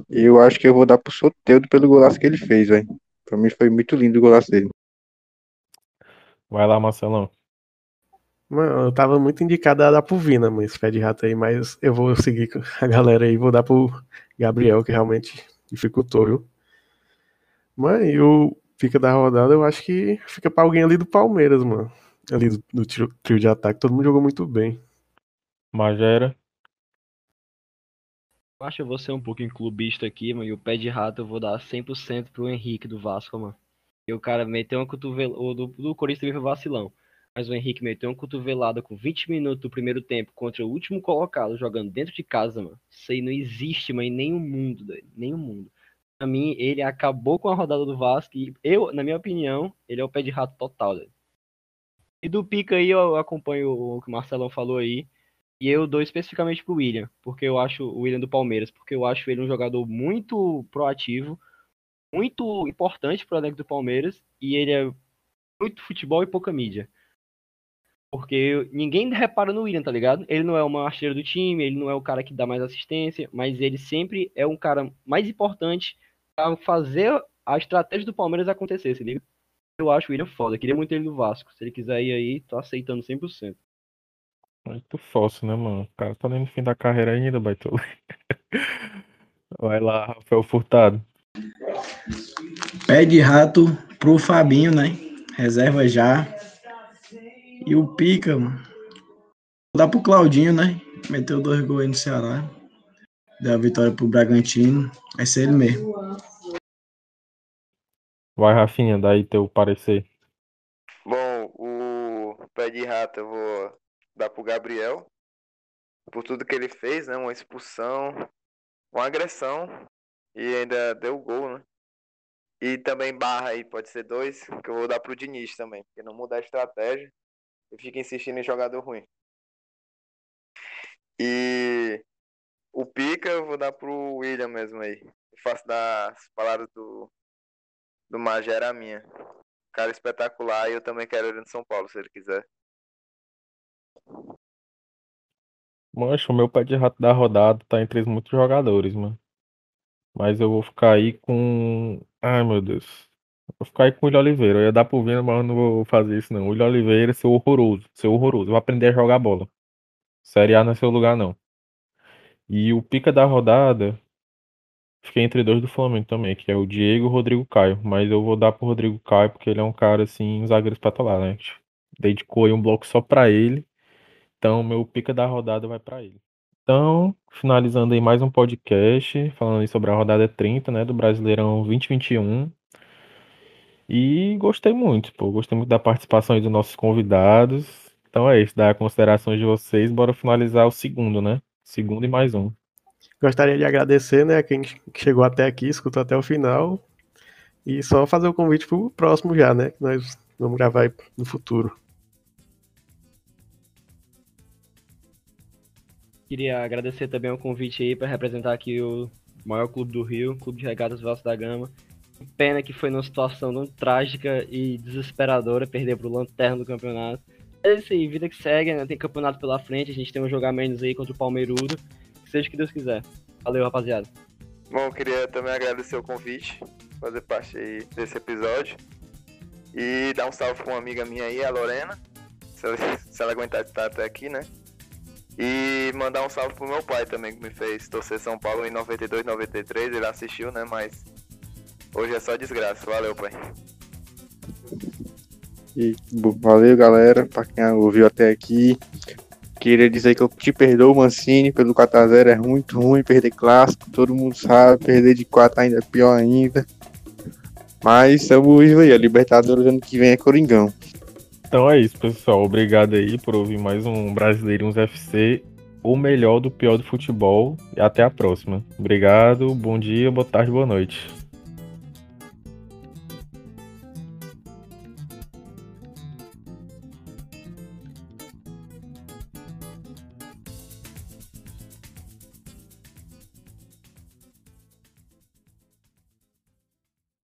Eu acho que eu vou dar pro Soteldo pelo golaço que ele fez, velho. Pra mim foi muito lindo o golaço dele.
Vai lá, Marcelão.
Mano, eu tava muito indicado a dar pro Vina, mas esse pé de rato aí, mas eu vou seguir a galera aí, vou dar pro Gabriel, que realmente dificultou, viu? Mas e o fica da rodada, eu acho que fica pra alguém ali do Palmeiras, mano. Ali do, do trio, trio de ataque, todo mundo jogou muito bem.
Magera.
Eu acho que eu vou ser um pouquinho clubista aqui, mano, e o pé de rato eu vou dar 100% pro Henrique do Vasco, mano. E o cara meteu uma cotovelada, o do, do Corinthians também foi vacilão. Mas o Henrique meteu uma cotovelada com 20 minutos do primeiro tempo contra o último colocado, jogando dentro de casa, mano. Isso aí não existe, mas em nenhum mundo, doido. Nenhum mundo. Pra mim, ele acabou com a rodada do Vasco e eu, na minha opinião, ele é o pé de rato total, doido. E do Pica aí, eu acompanho o que o Marcelão falou aí. E eu dou especificamente pro William, porque eu acho o William do Palmeiras, porque eu acho ele um jogador muito proativo, muito importante pro elenco do Palmeiras, e ele é muito futebol e pouca mídia. Porque ninguém repara no William, tá ligado? Ele não é o maior artilheiro do time, ele não é o cara que dá mais assistência, mas ele sempre é um cara mais importante pra fazer a estratégia do Palmeiras acontecer, se liga? Eu acho o William foda, queria muito ele no Vasco. Se ele quiser ir aí, tô aceitando 100%.
Muito fóssil, né, mano? O cara tá nem no fim da carreira ainda, baitolo. Vai lá, Rafael Furtado.
Pé de rato pro Fabinho, né? Reserva já. E o Pica, mano. Vou dar pro Claudinho, né? Meteu dois gols aí no Ceará. da vitória pro Bragantino. Vai ser ele mesmo.
Vai, Rafinha, daí teu parecer.
Bom, o pé de rato eu vou dar pro Gabriel. Por tudo que ele fez, né? Uma expulsão, uma agressão e ainda deu gol, né? E também barra aí, pode ser dois, que eu vou dar pro Diniz também, porque não muda a estratégia e fica insistindo em jogador ruim. E o pica eu vou dar pro William mesmo aí. Eu faço das palavras do, do Magera a minha. Cara espetacular e eu também quero ele no São Paulo, se ele quiser.
Mancha, o meu pé de rato da rodada tá entre muitos jogadores, mano. Mas eu vou ficar aí com. Ai, meu Deus. Vou ficar aí com o William Oliveira. Eu ia dar pro Vina, mas eu não vou fazer isso, não. O William Oliveira, seu horroroso. Seu horroroso. Eu vou aprender a jogar bola. Série A não é seu lugar, não. E o pica da rodada. Fiquei entre dois do Flamengo também, que é o Diego e o Rodrigo Caio. Mas eu vou dar pro Rodrigo Caio, porque ele é um cara, assim, um zagueiro espetacular, né? Dedicou aí um bloco só pra ele. Então, meu pica da rodada vai pra ele. Então, finalizando aí mais um podcast, falando aí sobre a rodada 30, né, do Brasileirão 2021. E gostei muito, pô, gostei muito da participação aí dos nossos convidados. Então é isso, dar considerações de vocês, bora finalizar o segundo, né? Segundo e mais um.
Gostaria de agradecer, né, a quem chegou até aqui, escutou até o final. E só fazer o convite pro próximo já, né, que nós vamos gravar no futuro.
Queria agradecer também o convite aí para representar aqui o maior clube do Rio, Clube de Regatas Vasco da Gama. Pena que foi numa situação tão trágica e desesperadora perder pro Lanterna do campeonato. É isso aí, vida que segue, né? Tem campeonato pela frente, a gente tem um jogar menos aí contra o Palmeirudo. Seja o que Deus quiser. Valeu, rapaziada.
Bom, queria também agradecer o convite, fazer parte aí desse episódio. E dar um salve pra uma amiga minha aí, a Lorena. Se ela, se ela aguentar estar até aqui, né? E mandar um salve pro meu pai também, que me fez torcer São Paulo em 92, 93. Ele assistiu, né? Mas hoje é só desgraça. Valeu, pai.
E, valeu, galera, pra quem ouviu até aqui. Queria dizer que eu te perdoo, Mancini, pelo 4x0 é muito ruim perder clássico, todo mundo sabe, perder de 4 ainda é pior ainda. Mas estamos aí, a Libertadores ano que vem é Coringão.
Então é isso, pessoal. Obrigado aí por ouvir mais um Brasileirinhos FC, o melhor do pior do futebol. E até a próxima. Obrigado, bom dia, boa tarde, boa noite.